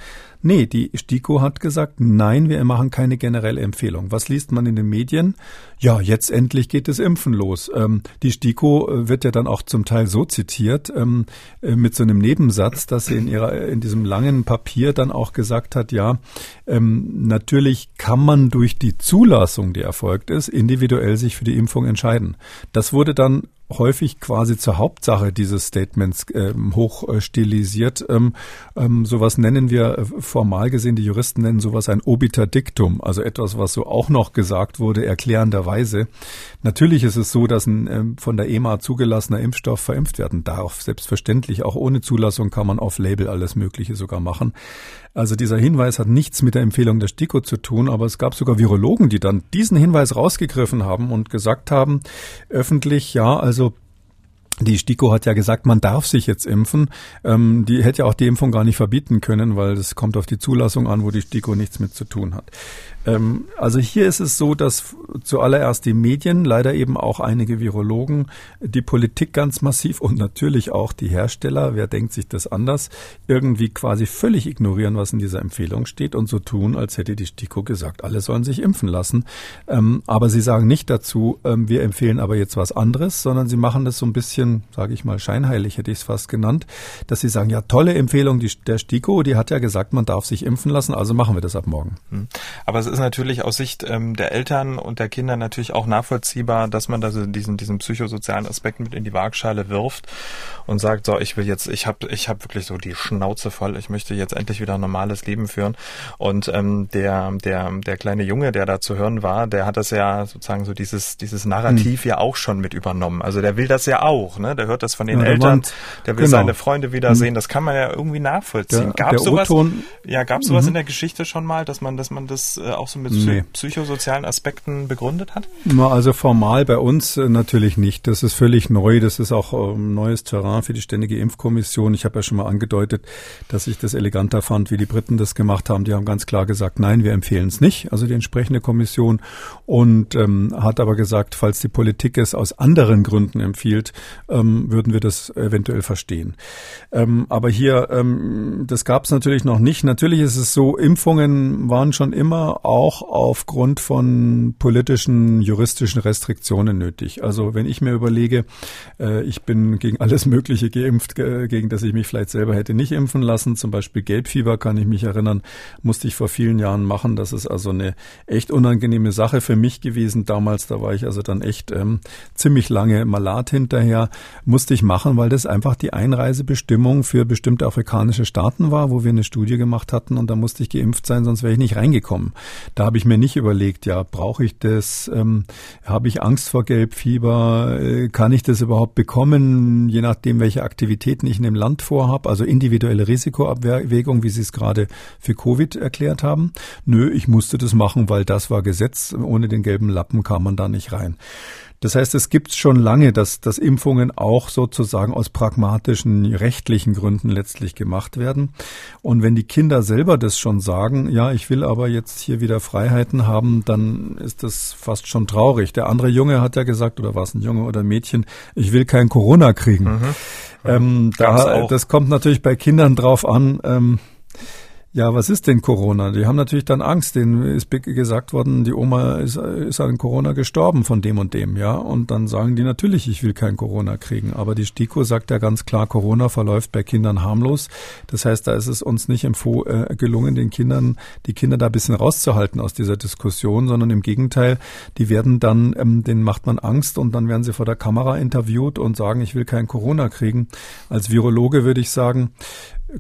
Speaker 2: Nee, die STIKO hat gesagt, nein, wir machen keine generelle Empfehlung. Was liest man in den Medien? Ja, jetzt endlich geht das Impfen los. Ähm, die STIKO äh, wird ja dann auch zum Teil so zitiert, ähm, äh, mit so einem Nebensatz, dass sie in ihrer, in diesem langen Papier dann auch gesagt hat, ja, ähm, natürlich kann man durch die Zulassung, die erfolgt ist, individuell sich für die Impfung entscheiden. Das wurde dann häufig quasi zur Hauptsache dieses Statements ähm, hochstilisiert. Ähm, ähm, sowas nennen wir äh, formal gesehen, die Juristen nennen sowas ein obiter dictum, also etwas, was so auch noch gesagt wurde, erklärenderweise. Natürlich ist es so, dass ein ähm, von der EMA zugelassener Impfstoff verimpft werden darf. Selbstverständlich, auch ohne Zulassung kann man auf Label alles Mögliche sogar machen. Also dieser Hinweis hat nichts mit der Empfehlung der STIKO zu tun, aber es gab sogar Virologen, die dann diesen Hinweis rausgegriffen haben und gesagt haben, öffentlich, ja, also die STIKO hat ja gesagt, man darf sich jetzt impfen. Ähm, die hätte ja auch die Impfung gar nicht verbieten können, weil das kommt auf die Zulassung an, wo die STIKO nichts mit zu tun hat. Ähm, also hier ist es so, dass zuallererst die Medien, leider eben auch einige Virologen, die Politik ganz massiv und natürlich auch die Hersteller, wer denkt sich das anders, irgendwie quasi völlig ignorieren, was in dieser Empfehlung steht und so tun, als hätte die STIKO gesagt, alle sollen sich impfen lassen. Ähm, aber sie sagen nicht dazu, ähm, wir empfehlen aber jetzt was anderes, sondern sie machen das so ein bisschen, sage ich mal, scheinheilig hätte ich es fast genannt, dass sie sagen, ja, tolle Empfehlung die, der STIKO, die hat ja gesagt, man darf sich impfen lassen, also machen wir das ab morgen.
Speaker 1: Hm. Aber es ist natürlich aus Sicht ähm, der Eltern und der Kinder natürlich auch nachvollziehbar, dass man da diesen, diesen psychosozialen Aspekt mit in die Waagschale wirft und sagt, so, ich will jetzt, ich habe ich hab wirklich so die Schnauze voll, ich möchte jetzt endlich wieder ein normales Leben führen. Und ähm, der, der, der kleine Junge, der da zu hören war, der hat das ja sozusagen so dieses, dieses Narrativ mhm. ja auch schon mit übernommen. Also der will das ja auch. Ne? Der hört das von den ja, Eltern, der will genau. seine Freunde wiedersehen. Hm. Das kann man ja irgendwie nachvollziehen. Gab es sowas? Ja, gab sowas mhm. in der Geschichte schon mal, dass man, dass man das äh, auch so mit nee. psychosozialen Aspekten begründet hat?
Speaker 2: Also formal bei uns äh, natürlich nicht. Das ist völlig neu. Das ist auch ähm, neues Terrain für die Ständige Impfkommission. Ich habe ja schon mal angedeutet, dass ich das eleganter fand, wie die Briten das gemacht haben. Die haben ganz klar gesagt, nein, wir empfehlen es nicht. Also die entsprechende Kommission und ähm, hat aber gesagt, falls die Politik es aus anderen Gründen empfiehlt, ähm, würden wir das eventuell verstehen. Ähm, aber hier, ähm, das gab es natürlich noch nicht. Natürlich ist es so, Impfungen waren schon immer auch aufgrund von politischen, juristischen Restriktionen nötig. Also wenn ich mir überlege, äh, ich bin gegen alles Mögliche geimpft, äh, gegen das ich mich vielleicht selber hätte nicht impfen lassen, zum Beispiel Gelbfieber kann ich mich erinnern, musste ich vor vielen Jahren machen. Das ist also eine echt unangenehme Sache für mich gewesen damals. Da war ich also dann echt ähm, ziemlich lange malat hinterher. Musste ich machen, weil das einfach die Einreisebestimmung für bestimmte afrikanische Staaten war, wo wir eine Studie gemacht hatten und da musste ich geimpft sein, sonst wäre ich nicht reingekommen. Da habe ich mir nicht überlegt, ja, brauche ich das? Ähm, habe ich Angst vor Gelbfieber? Äh, kann ich das überhaupt bekommen, je nachdem, welche Aktivitäten ich in dem Land vorhabe? Also individuelle Risikoabwägung, wie Sie es gerade für Covid erklärt haben. Nö, ich musste das machen, weil das war Gesetz. Ohne den gelben Lappen kam man da nicht rein. Das heißt, es gibt schon lange, dass, dass Impfungen auch sozusagen aus pragmatischen, rechtlichen Gründen letztlich gemacht werden. Und wenn die Kinder selber das schon sagen, ja, ich will aber jetzt hier wieder Freiheiten haben, dann ist das fast schon traurig. Der andere Junge hat ja gesagt, oder war es ein Junge oder ein Mädchen, ich will kein Corona kriegen. Mhm. Ähm, da, das kommt natürlich bei Kindern drauf an, ähm, ja, was ist denn Corona? Die haben natürlich dann Angst. Denen ist gesagt worden, die Oma ist, ist an Corona gestorben von dem und dem, ja. Und dann sagen die natürlich, ich will kein Corona kriegen. Aber die STIKO sagt ja ganz klar, Corona verläuft bei Kindern harmlos. Das heißt, da ist es uns nicht äh, gelungen, den Kindern, die Kinder da ein bisschen rauszuhalten aus dieser Diskussion, sondern im Gegenteil, die werden dann, ähm, denen macht man Angst und dann werden sie vor der Kamera interviewt und sagen, ich will kein Corona kriegen. Als Virologe würde ich sagen,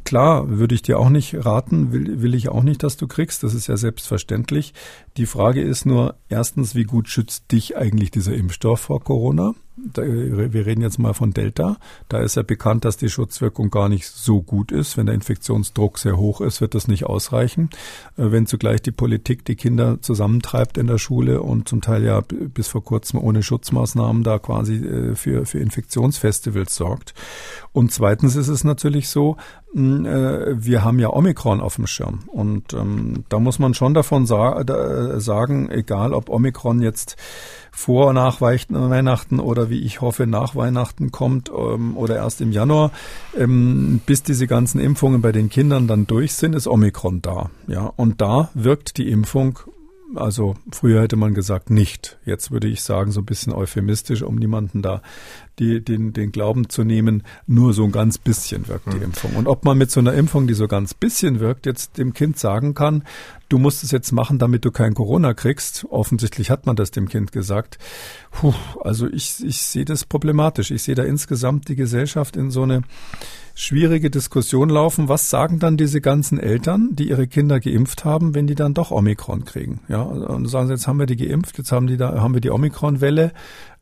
Speaker 2: Klar, würde ich dir auch nicht raten, will, will ich auch nicht, dass du kriegst. Das ist ja selbstverständlich. Die Frage ist nur erstens, wie gut schützt dich eigentlich dieser Impfstoff vor Corona? Wir reden jetzt mal von Delta. Da ist ja bekannt, dass die Schutzwirkung gar nicht so gut ist. Wenn der Infektionsdruck sehr hoch ist, wird das nicht ausreichen. Äh, wenn zugleich die Politik die Kinder zusammentreibt in der Schule und zum Teil ja bis vor kurzem ohne Schutzmaßnahmen da quasi äh, für, für Infektionsfestivals sorgt. Und zweitens ist es natürlich so, äh, wir haben ja Omikron auf dem Schirm. Und ähm, da muss man schon davon sa sagen, egal ob Omikron jetzt vor nach Weihnachten oder wie ich hoffe nach Weihnachten kommt ähm, oder erst im Januar, ähm, bis diese ganzen Impfungen bei den Kindern dann durch sind, ist Omikron da. Ja, und da wirkt die Impfung also früher hätte man gesagt nicht. Jetzt würde ich sagen, so ein bisschen euphemistisch, um niemanden da die, den, den Glauben zu nehmen, nur so ein ganz bisschen wirkt die hm. Impfung. Und ob man mit so einer Impfung, die so ganz bisschen wirkt, jetzt dem Kind sagen kann, du musst es jetzt machen, damit du kein Corona kriegst. Offensichtlich hat man das dem Kind gesagt. Puh, also ich, ich sehe das problematisch. Ich sehe da insgesamt die Gesellschaft in so eine schwierige Diskussion laufen. Was sagen dann diese ganzen Eltern, die ihre Kinder geimpft haben, wenn die dann doch Omikron kriegen? Ja, und sagen sie, jetzt haben wir die geimpft, jetzt haben die da, haben wir die Omikron-Welle.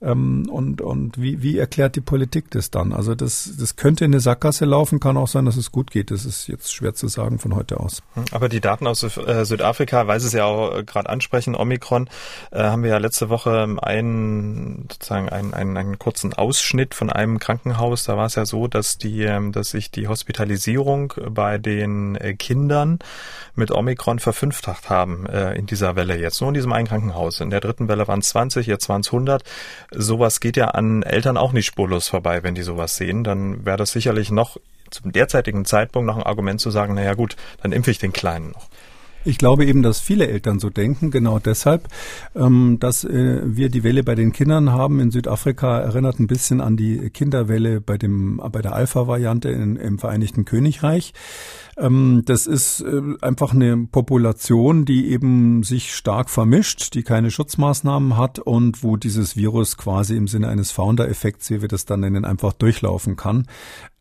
Speaker 2: Ähm, und und wie, wie erklärt die Politik das dann? Also das, das könnte in eine Sackgasse laufen, kann auch sein, dass es gut geht. Das ist jetzt schwer zu sagen von heute aus.
Speaker 1: Aber die Daten aus äh, Südafrika, weil Sie es ja auch äh, gerade ansprechen, Omikron, äh, haben wir ja letzte Woche einen, sozusagen einen, einen, einen kurzen Ausschnitt von einem Krankenhaus. Da war es ja so, dass die, ähm, dass sich die Hospitalisierung bei den äh, Kindern mit Omikron verfünftacht haben äh, in dieser Welle jetzt. Nur in diesem einen Krankenhaus. In der dritten Welle waren es 20, jetzt waren es 100 sowas geht ja an Eltern auch nicht spurlos vorbei, wenn die sowas sehen. Dann wäre das sicherlich noch zum derzeitigen Zeitpunkt noch ein Argument zu sagen, naja gut, dann impfe ich den Kleinen noch.
Speaker 2: Ich glaube eben, dass viele Eltern so denken, genau deshalb, ähm, dass äh, wir die Welle bei den Kindern haben in Südafrika erinnert ein bisschen an die Kinderwelle bei dem bei der Alpha-Variante im Vereinigten Königreich. Ähm, das ist äh, einfach eine Population, die eben sich stark vermischt, die keine Schutzmaßnahmen hat und wo dieses Virus quasi im Sinne eines Founder-Effekts, wie wir das dann nennen, einfach durchlaufen kann.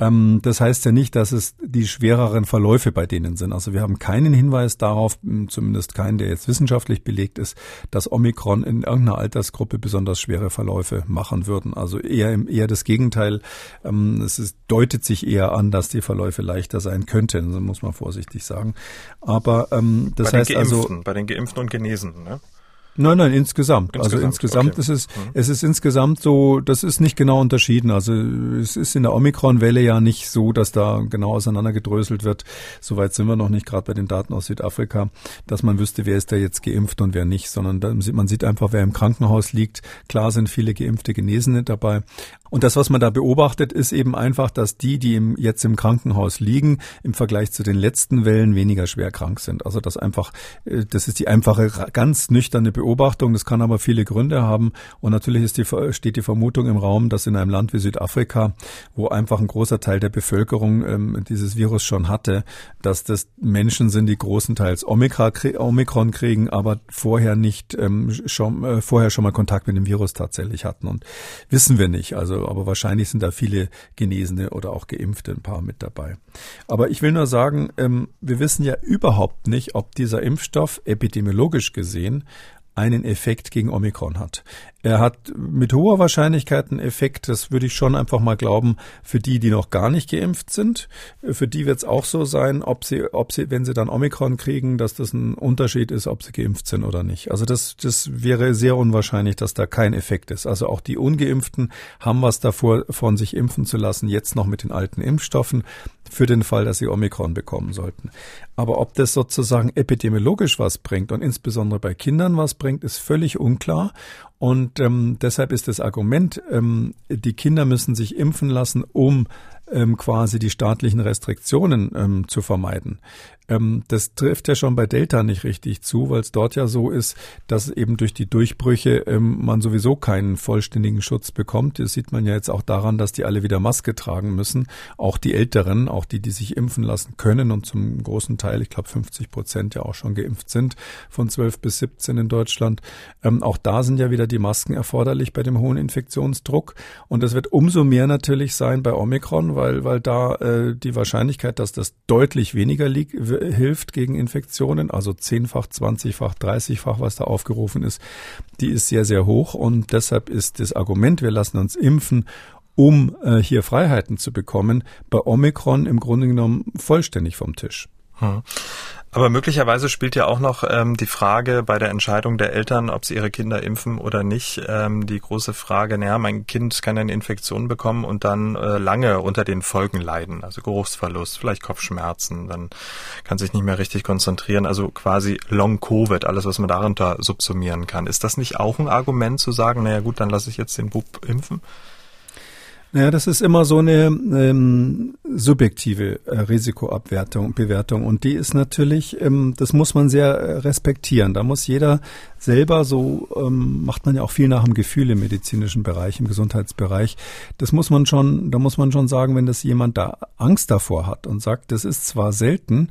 Speaker 2: Ähm, das heißt ja nicht, dass es die schwereren Verläufe bei denen sind. Also wir haben keinen Hinweis darauf, zumindest keinen, der jetzt wissenschaftlich belegt ist, dass Omikron in irgendeiner Altersgruppe besonders schwere Verläufe machen würden. Also eher, eher das Gegenteil. Ähm, es ist, deutet sich eher an, dass die Verläufe leichter sein könnten, muss man vorsichtig sagen. Aber ähm, das
Speaker 1: bei
Speaker 2: heißt also
Speaker 1: bei den Geimpften und Genesenen, ne?
Speaker 2: Nein, nein, insgesamt. insgesamt also insgesamt okay. ist es, mhm. es ist insgesamt so, das ist nicht genau unterschieden. Also es ist in der Omikron-Welle ja nicht so, dass da genau auseinandergedröselt wird. Soweit sind wir noch nicht, gerade bei den Daten aus Südafrika, dass man wüsste, wer ist da jetzt geimpft und wer nicht, sondern man sieht einfach, wer im Krankenhaus liegt. Klar sind viele geimpfte Genesene dabei. Und das, was man da beobachtet, ist eben einfach, dass die, die im, jetzt im Krankenhaus liegen, im Vergleich zu den letzten Wellen weniger schwer krank sind. Also das einfach, äh, das ist die einfache, ganz nüchterne Beobachtung. Das kann aber viele Gründe haben. Und natürlich ist die, steht die Vermutung im Raum, dass in einem Land wie Südafrika, wo einfach ein großer Teil der Bevölkerung ähm, dieses Virus schon hatte, dass das Menschen sind, die großenteils Omikron kriegen, aber vorher nicht ähm, schon, äh, vorher schon mal Kontakt mit dem Virus tatsächlich hatten. Und wissen wir nicht. Also aber wahrscheinlich sind da viele Genesene oder auch Geimpfte ein paar mit dabei. Aber ich will nur sagen, ähm, wir wissen ja überhaupt nicht, ob dieser Impfstoff epidemiologisch gesehen einen Effekt gegen Omikron hat. Er hat mit hoher Wahrscheinlichkeit einen Effekt, das würde ich schon einfach mal glauben, für die, die noch gar nicht geimpft sind. Für die wird es auch so sein, ob sie, ob sie, wenn sie dann Omikron kriegen, dass das ein Unterschied ist, ob sie geimpft sind oder nicht. Also das, das wäre sehr unwahrscheinlich, dass da kein Effekt ist. Also auch die Ungeimpften haben was davor, von sich impfen zu lassen, jetzt noch mit den alten Impfstoffen für den Fall, dass sie Omikron bekommen sollten. Aber ob das sozusagen epidemiologisch was bringt und insbesondere bei Kindern was bringt, ist völlig unklar. Und ähm, deshalb ist das Argument, ähm, die Kinder müssen sich impfen lassen, um ähm, quasi die staatlichen Restriktionen ähm, zu vermeiden. Ähm, das trifft ja schon bei Delta nicht richtig zu, weil es dort ja so ist, dass eben durch die Durchbrüche ähm, man sowieso keinen vollständigen Schutz bekommt. Das sieht man ja jetzt auch daran, dass die alle wieder Maske tragen müssen. Auch die Älteren, auch die, die sich impfen lassen können und zum großen Teil, ich glaube 50 Prozent ja auch schon geimpft sind, von 12 bis 17 in Deutschland. Ähm, auch da sind ja wieder die Masken erforderlich bei dem hohen Infektionsdruck. Und es wird umso mehr natürlich sein bei Omikron, weil, weil da äh, die Wahrscheinlichkeit, dass das deutlich weniger liegt, hilft gegen Infektionen, also zehnfach, zwanzigfach, dreißigfach, was da aufgerufen ist, die ist sehr, sehr hoch. Und deshalb ist das Argument, wir lassen uns impfen, um äh, hier Freiheiten zu bekommen, bei Omikron im Grunde genommen vollständig vom Tisch. Hm.
Speaker 1: Aber möglicherweise spielt ja auch noch ähm, die Frage bei der Entscheidung der Eltern, ob sie ihre Kinder impfen oder nicht, ähm, die große Frage, naja, mein Kind kann eine Infektion bekommen und dann äh, lange unter den Folgen leiden, also Geruchsverlust, vielleicht Kopfschmerzen, dann kann sich nicht mehr richtig konzentrieren, also quasi Long-Covid, alles, was man darunter subsumieren kann. Ist das nicht auch ein Argument zu sagen, naja gut, dann lasse ich jetzt den Bub impfen?
Speaker 2: Naja, das ist immer so eine ähm, subjektive äh, Risikoabwertung, Bewertung. Und die ist natürlich, ähm, das muss man sehr äh, respektieren. Da muss jeder selber, so ähm, macht man ja auch viel nach dem Gefühl im medizinischen Bereich, im Gesundheitsbereich. Das muss man schon, da muss man schon sagen, wenn das jemand da Angst davor hat und sagt, das ist zwar selten,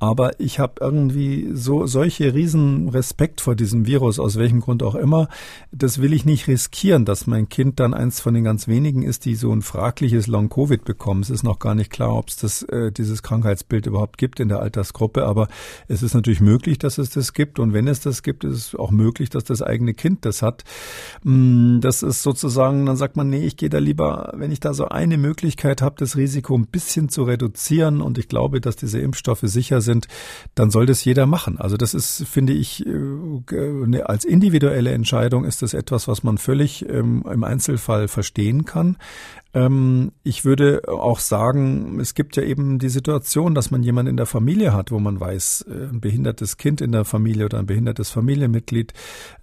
Speaker 2: aber ich habe irgendwie so solche riesen Respekt vor diesem Virus, aus welchem Grund auch immer. Das will ich nicht riskieren, dass mein Kind dann eins von den ganz wenigen ist, die so ein fragliches Long-Covid bekommen. Es ist noch gar nicht klar, ob es das, äh, dieses Krankheitsbild überhaupt gibt in der Altersgruppe, aber es ist natürlich möglich, dass es das gibt. Und wenn es das gibt, ist es auch möglich, dass das eigene Kind das hat. Mm, das ist sozusagen, dann sagt man, nee, ich gehe da lieber, wenn ich da so eine Möglichkeit habe, das Risiko ein bisschen zu reduzieren und ich glaube, dass diese Impfstoffe sicher sind, sind, dann soll das jeder machen. Also das ist, finde ich, äh, als individuelle Entscheidung ist das etwas, was man völlig ähm, im Einzelfall verstehen kann. Ähm, ich würde auch sagen, es gibt ja eben die Situation, dass man jemanden in der Familie hat, wo man weiß, äh, ein behindertes Kind in der Familie oder ein behindertes Familienmitglied,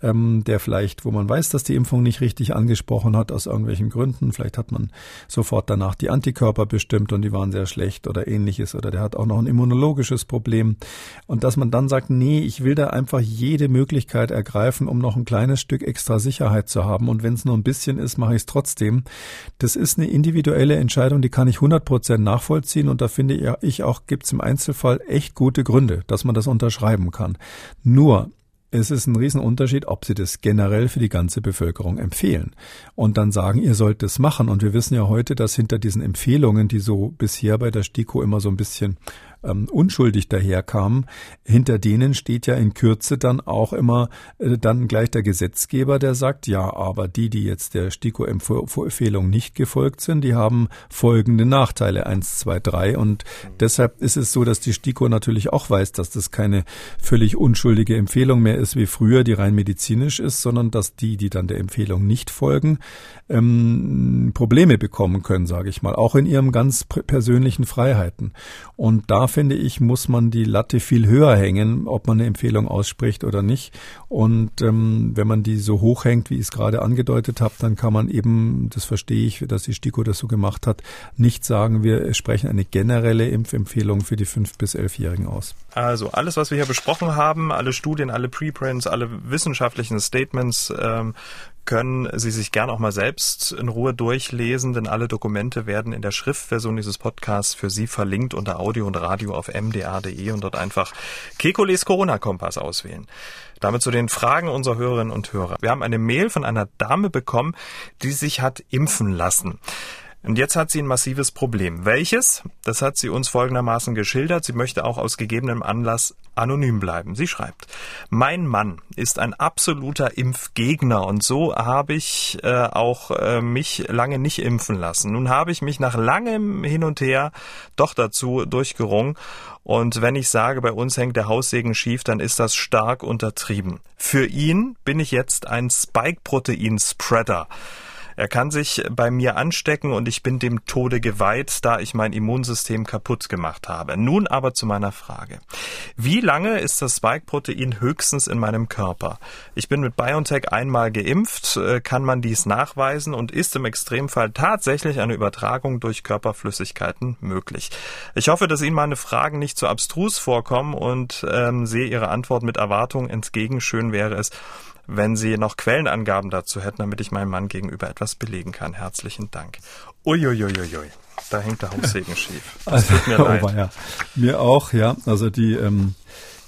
Speaker 2: ähm, der vielleicht, wo man weiß, dass die Impfung nicht richtig angesprochen hat aus irgendwelchen Gründen. Vielleicht hat man sofort danach die Antikörper bestimmt und die waren sehr schlecht oder ähnliches oder der hat auch noch ein immunologisches Problem. Und dass man dann sagt, nee, ich will da einfach jede Möglichkeit ergreifen, um noch ein kleines Stück extra Sicherheit zu haben. Und wenn es nur ein bisschen ist, mache ich es trotzdem. Das ist eine individuelle Entscheidung, die kann ich 100 Prozent nachvollziehen und da finde ich auch, gibt es im Einzelfall echt gute Gründe, dass man das unterschreiben kann. Nur, es ist ein Riesenunterschied, ob sie das generell für die ganze Bevölkerung empfehlen und dann sagen, ihr sollt es machen. Und wir wissen ja heute, dass hinter diesen Empfehlungen, die so bisher bei der STIKO immer so ein bisschen ähm, unschuldig daherkamen, hinter denen steht ja in Kürze dann auch immer äh, dann gleich der Gesetzgeber, der sagt, ja, aber die, die jetzt der STIKO-Empfehlung nicht gefolgt sind, die haben folgende Nachteile, eins, zwei, drei. Und deshalb ist es so, dass die STIKO natürlich auch weiß, dass das keine völlig unschuldige Empfehlung mehr ist wie früher, die rein medizinisch ist, sondern dass die, die dann der Empfehlung nicht folgen, ähm, Probleme bekommen können, sage ich mal, auch in ihren ganz persönlichen Freiheiten. Und da finde ich, muss man die Latte viel höher hängen, ob man eine Empfehlung ausspricht oder nicht. Und ähm, wenn man die so hoch hängt, wie ich es gerade angedeutet habe, dann kann man eben, das verstehe ich, dass die STIKO das so gemacht hat, nicht sagen, wir sprechen eine generelle Impfempfehlung für die fünf bis elfjährigen aus.
Speaker 1: Also alles, was wir hier besprochen haben, alle Studien, alle Preprints, alle wissenschaftlichen Statements ähm, können Sie sich gern auch mal selbst in Ruhe durchlesen, denn alle Dokumente werden in der Schriftversion dieses Podcasts für Sie verlinkt unter Audio und Radio auf mdr.de und dort einfach Kekules Corona-Kompass auswählen. Damit zu den Fragen unserer Hörerinnen und Hörer. Wir haben eine Mail von einer Dame bekommen, die sich hat impfen lassen. Und jetzt hat sie ein massives Problem. Welches? Das hat sie uns folgendermaßen geschildert. Sie möchte auch aus gegebenem Anlass anonym bleiben. Sie schreibt, mein Mann ist ein absoluter Impfgegner und so habe ich äh, auch äh, mich lange nicht impfen lassen. Nun habe ich mich nach langem Hin und Her doch dazu durchgerungen und wenn ich sage, bei uns hängt der Haussegen schief, dann ist das stark untertrieben. Für ihn bin ich jetzt ein Spike-Protein-Spreader. Er kann sich bei mir anstecken und ich bin dem Tode geweiht, da ich mein Immunsystem kaputt gemacht habe. Nun aber zu meiner Frage. Wie lange ist das Spike-Protein höchstens in meinem Körper? Ich bin mit BioNTech einmal geimpft. Äh, kann man dies nachweisen und ist im Extremfall tatsächlich eine Übertragung durch Körperflüssigkeiten möglich? Ich hoffe, dass Ihnen meine Fragen nicht zu so abstrus vorkommen und ähm, sehe Ihre Antwort mit Erwartung entgegen. Schön wäre es, wenn Sie noch Quellenangaben dazu hätten, damit ich meinem Mann gegenüber etwas belegen kann. Herzlichen Dank. Uiuiuiui. Da hängt der Haussegen schief.
Speaker 2: Das tut mir (laughs) leid. Oh, ja. Mir auch, ja. Also die ähm,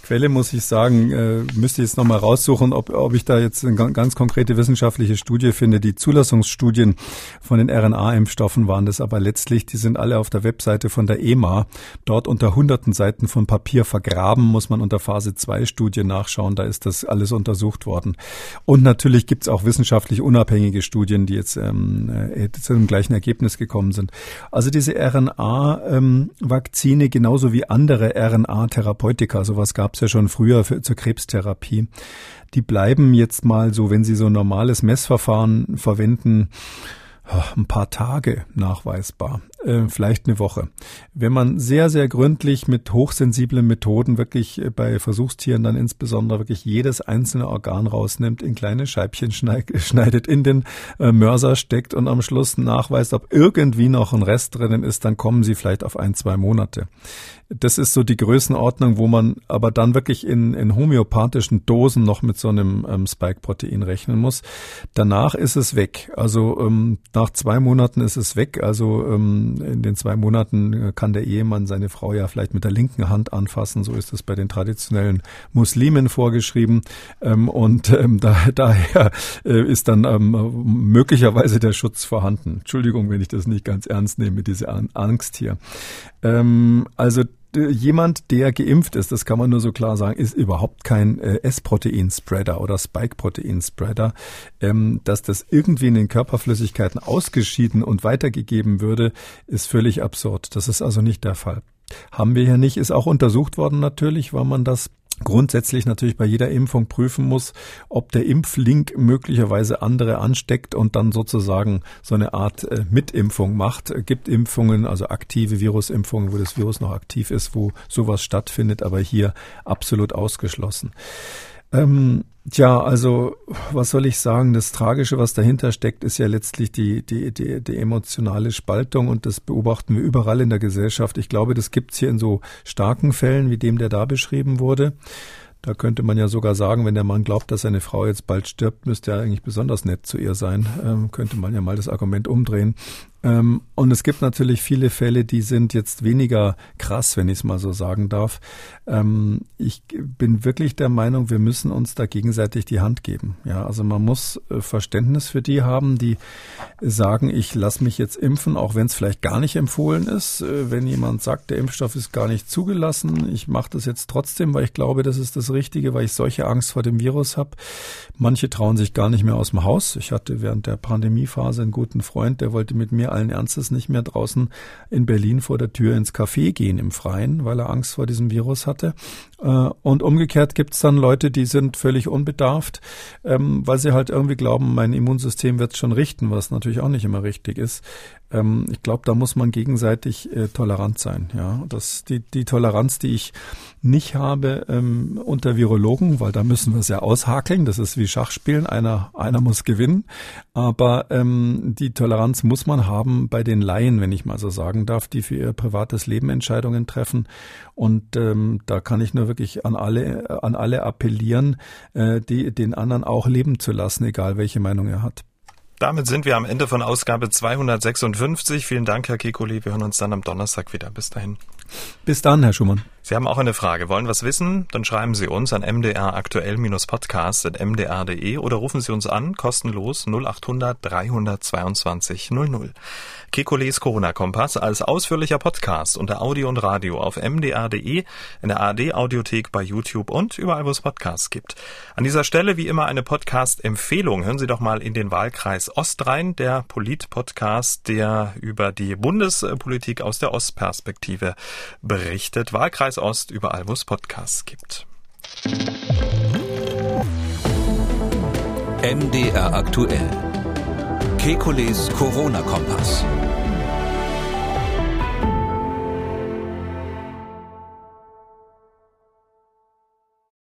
Speaker 2: Quelle muss ich sagen, äh, müsste ich jetzt nochmal raussuchen, ob, ob ich da jetzt eine ganz konkrete wissenschaftliche Studie finde. Die Zulassungsstudien von den RNA-Impfstoffen waren das aber letztlich, die sind alle auf der Webseite von der EMA. Dort unter hunderten Seiten von Papier vergraben, muss man unter Phase 2 Studie nachschauen. Da ist das alles untersucht worden. Und natürlich gibt es auch wissenschaftlich unabhängige Studien, die jetzt ähm, äh, zu dem gleichen Ergebnis gekommen sind. Also diese RNA-Vakzine ähm, genauso wie andere RNA-Therapeutika, sowas gab es ja schon früher für, zur Krebstherapie. Die bleiben jetzt mal so, wenn Sie so ein normales Messverfahren verwenden, ein paar Tage nachweisbar, äh, vielleicht eine Woche. Wenn man sehr, sehr gründlich mit hochsensiblen Methoden wirklich äh, bei Versuchstieren dann insbesondere wirklich jedes einzelne Organ rausnimmt, in kleine Scheibchen (laughs) schneidet, in den äh, Mörser steckt und am Schluss nachweist, ob irgendwie noch ein Rest drinnen ist, dann kommen sie vielleicht auf ein, zwei Monate. Das ist so die Größenordnung, wo man aber dann wirklich in, in homöopathischen Dosen noch mit so einem ähm, Spike-Protein rechnen muss. Danach ist es weg. Also ähm, nach zwei Monaten ist es weg. Also ähm, in den zwei Monaten äh, kann der Ehemann seine Frau ja vielleicht mit der linken Hand anfassen. So ist es bei den traditionellen Muslimen vorgeschrieben. Ähm, und ähm, da, (laughs) daher äh, ist dann ähm, möglicherweise der Schutz vorhanden. Entschuldigung, wenn ich das nicht ganz ernst nehme, diese Angst hier. Also jemand, der geimpft ist, das kann man nur so klar sagen, ist überhaupt kein äh, S-Protein-Spreader oder Spike-Protein-Spreader. Ähm, dass das irgendwie in den Körperflüssigkeiten ausgeschieden und weitergegeben würde, ist völlig absurd. Das ist also nicht der Fall. Haben wir hier nicht, ist auch untersucht worden natürlich, weil man das grundsätzlich natürlich bei jeder Impfung prüfen muss, ob der Impflink möglicherweise andere ansteckt und dann sozusagen so eine Art äh, Mitimpfung macht. Gibt Impfungen, also aktive Virusimpfungen, wo das Virus noch aktiv ist, wo sowas stattfindet, aber hier absolut ausgeschlossen. Ähm, Tja, also was soll ich sagen? Das Tragische, was dahinter steckt, ist ja letztlich die, die, die, die emotionale Spaltung und das beobachten wir überall in der Gesellschaft. Ich glaube, das gibt's hier in so starken Fällen wie dem, der da beschrieben wurde. Da könnte man ja sogar sagen, wenn der Mann glaubt, dass seine Frau jetzt bald stirbt, müsste er eigentlich besonders nett zu ihr sein. Ähm, könnte man ja mal das Argument umdrehen. Ähm, und es gibt natürlich viele Fälle, die sind jetzt weniger krass, wenn ich es mal so sagen darf. Ähm, ich bin wirklich der Meinung, wir müssen uns da gegenseitig die Hand geben. Ja, also man muss äh, Verständnis für die haben, die sagen, ich lasse mich jetzt impfen, auch wenn es vielleicht gar nicht empfohlen ist. Äh, wenn jemand sagt, der Impfstoff ist gar nicht zugelassen, ich mache das jetzt trotzdem, weil ich glaube, das ist das Richtige, weil ich solche Angst vor dem Virus habe. Manche trauen sich gar nicht mehr aus dem Haus. Ich hatte während der Pandemiephase einen guten Freund, der wollte mit mir allen Ernstes nicht mehr draußen in Berlin vor der Tür ins Café gehen im Freien, weil er Angst vor diesem Virus hatte. Äh, und umgekehrt gibt es dann Leute, die sind völlig unbedarft, ähm, weil sie halt irgendwie glauben, mein Immunsystem wird es schon richten, was natürlich auch nicht immer richtig ist. Ähm, ich glaube, da muss man gegenseitig äh, tolerant sein. Ja, das die die Toleranz, die ich nicht habe ähm, unter Virologen, weil da müssen wir es ja aushakeln. Das ist wie Schachspielen. Einer einer muss gewinnen. Aber ähm, die Toleranz muss man haben bei den Laien, wenn ich mal so sagen darf, die für ihr privates Leben Entscheidungen treffen. Und ähm, da kann ich nur wirklich an alle an alle appellieren, äh, die den anderen auch leben zu lassen, egal welche Meinung er hat.
Speaker 1: Damit sind wir am Ende von Ausgabe 256. Vielen Dank, Herr Kekuli. Wir hören uns dann am Donnerstag wieder. Bis dahin.
Speaker 2: Bis dann, Herr Schumann.
Speaker 1: Sie haben auch eine Frage, wollen was wissen? Dann schreiben Sie uns an mdraktuell-podcast.mdr.de oder rufen Sie uns an, kostenlos 0800 322 00. Kekules Corona-Kompass als ausführlicher Podcast unter Audio und Radio auf mdr.de, in der ARD-Audiothek bei YouTube und überall, wo es Podcasts gibt. An dieser Stelle wie immer eine Podcast-Empfehlung. Hören Sie doch mal in den Wahlkreis Ost rein, der Polit-Podcast, der über die Bundespolitik aus der Ostperspektive berichtet. Wahlkreis Ost, überall, wo es Podcasts gibt.
Speaker 7: MDR aktuell. Kekules Corona-Kompass.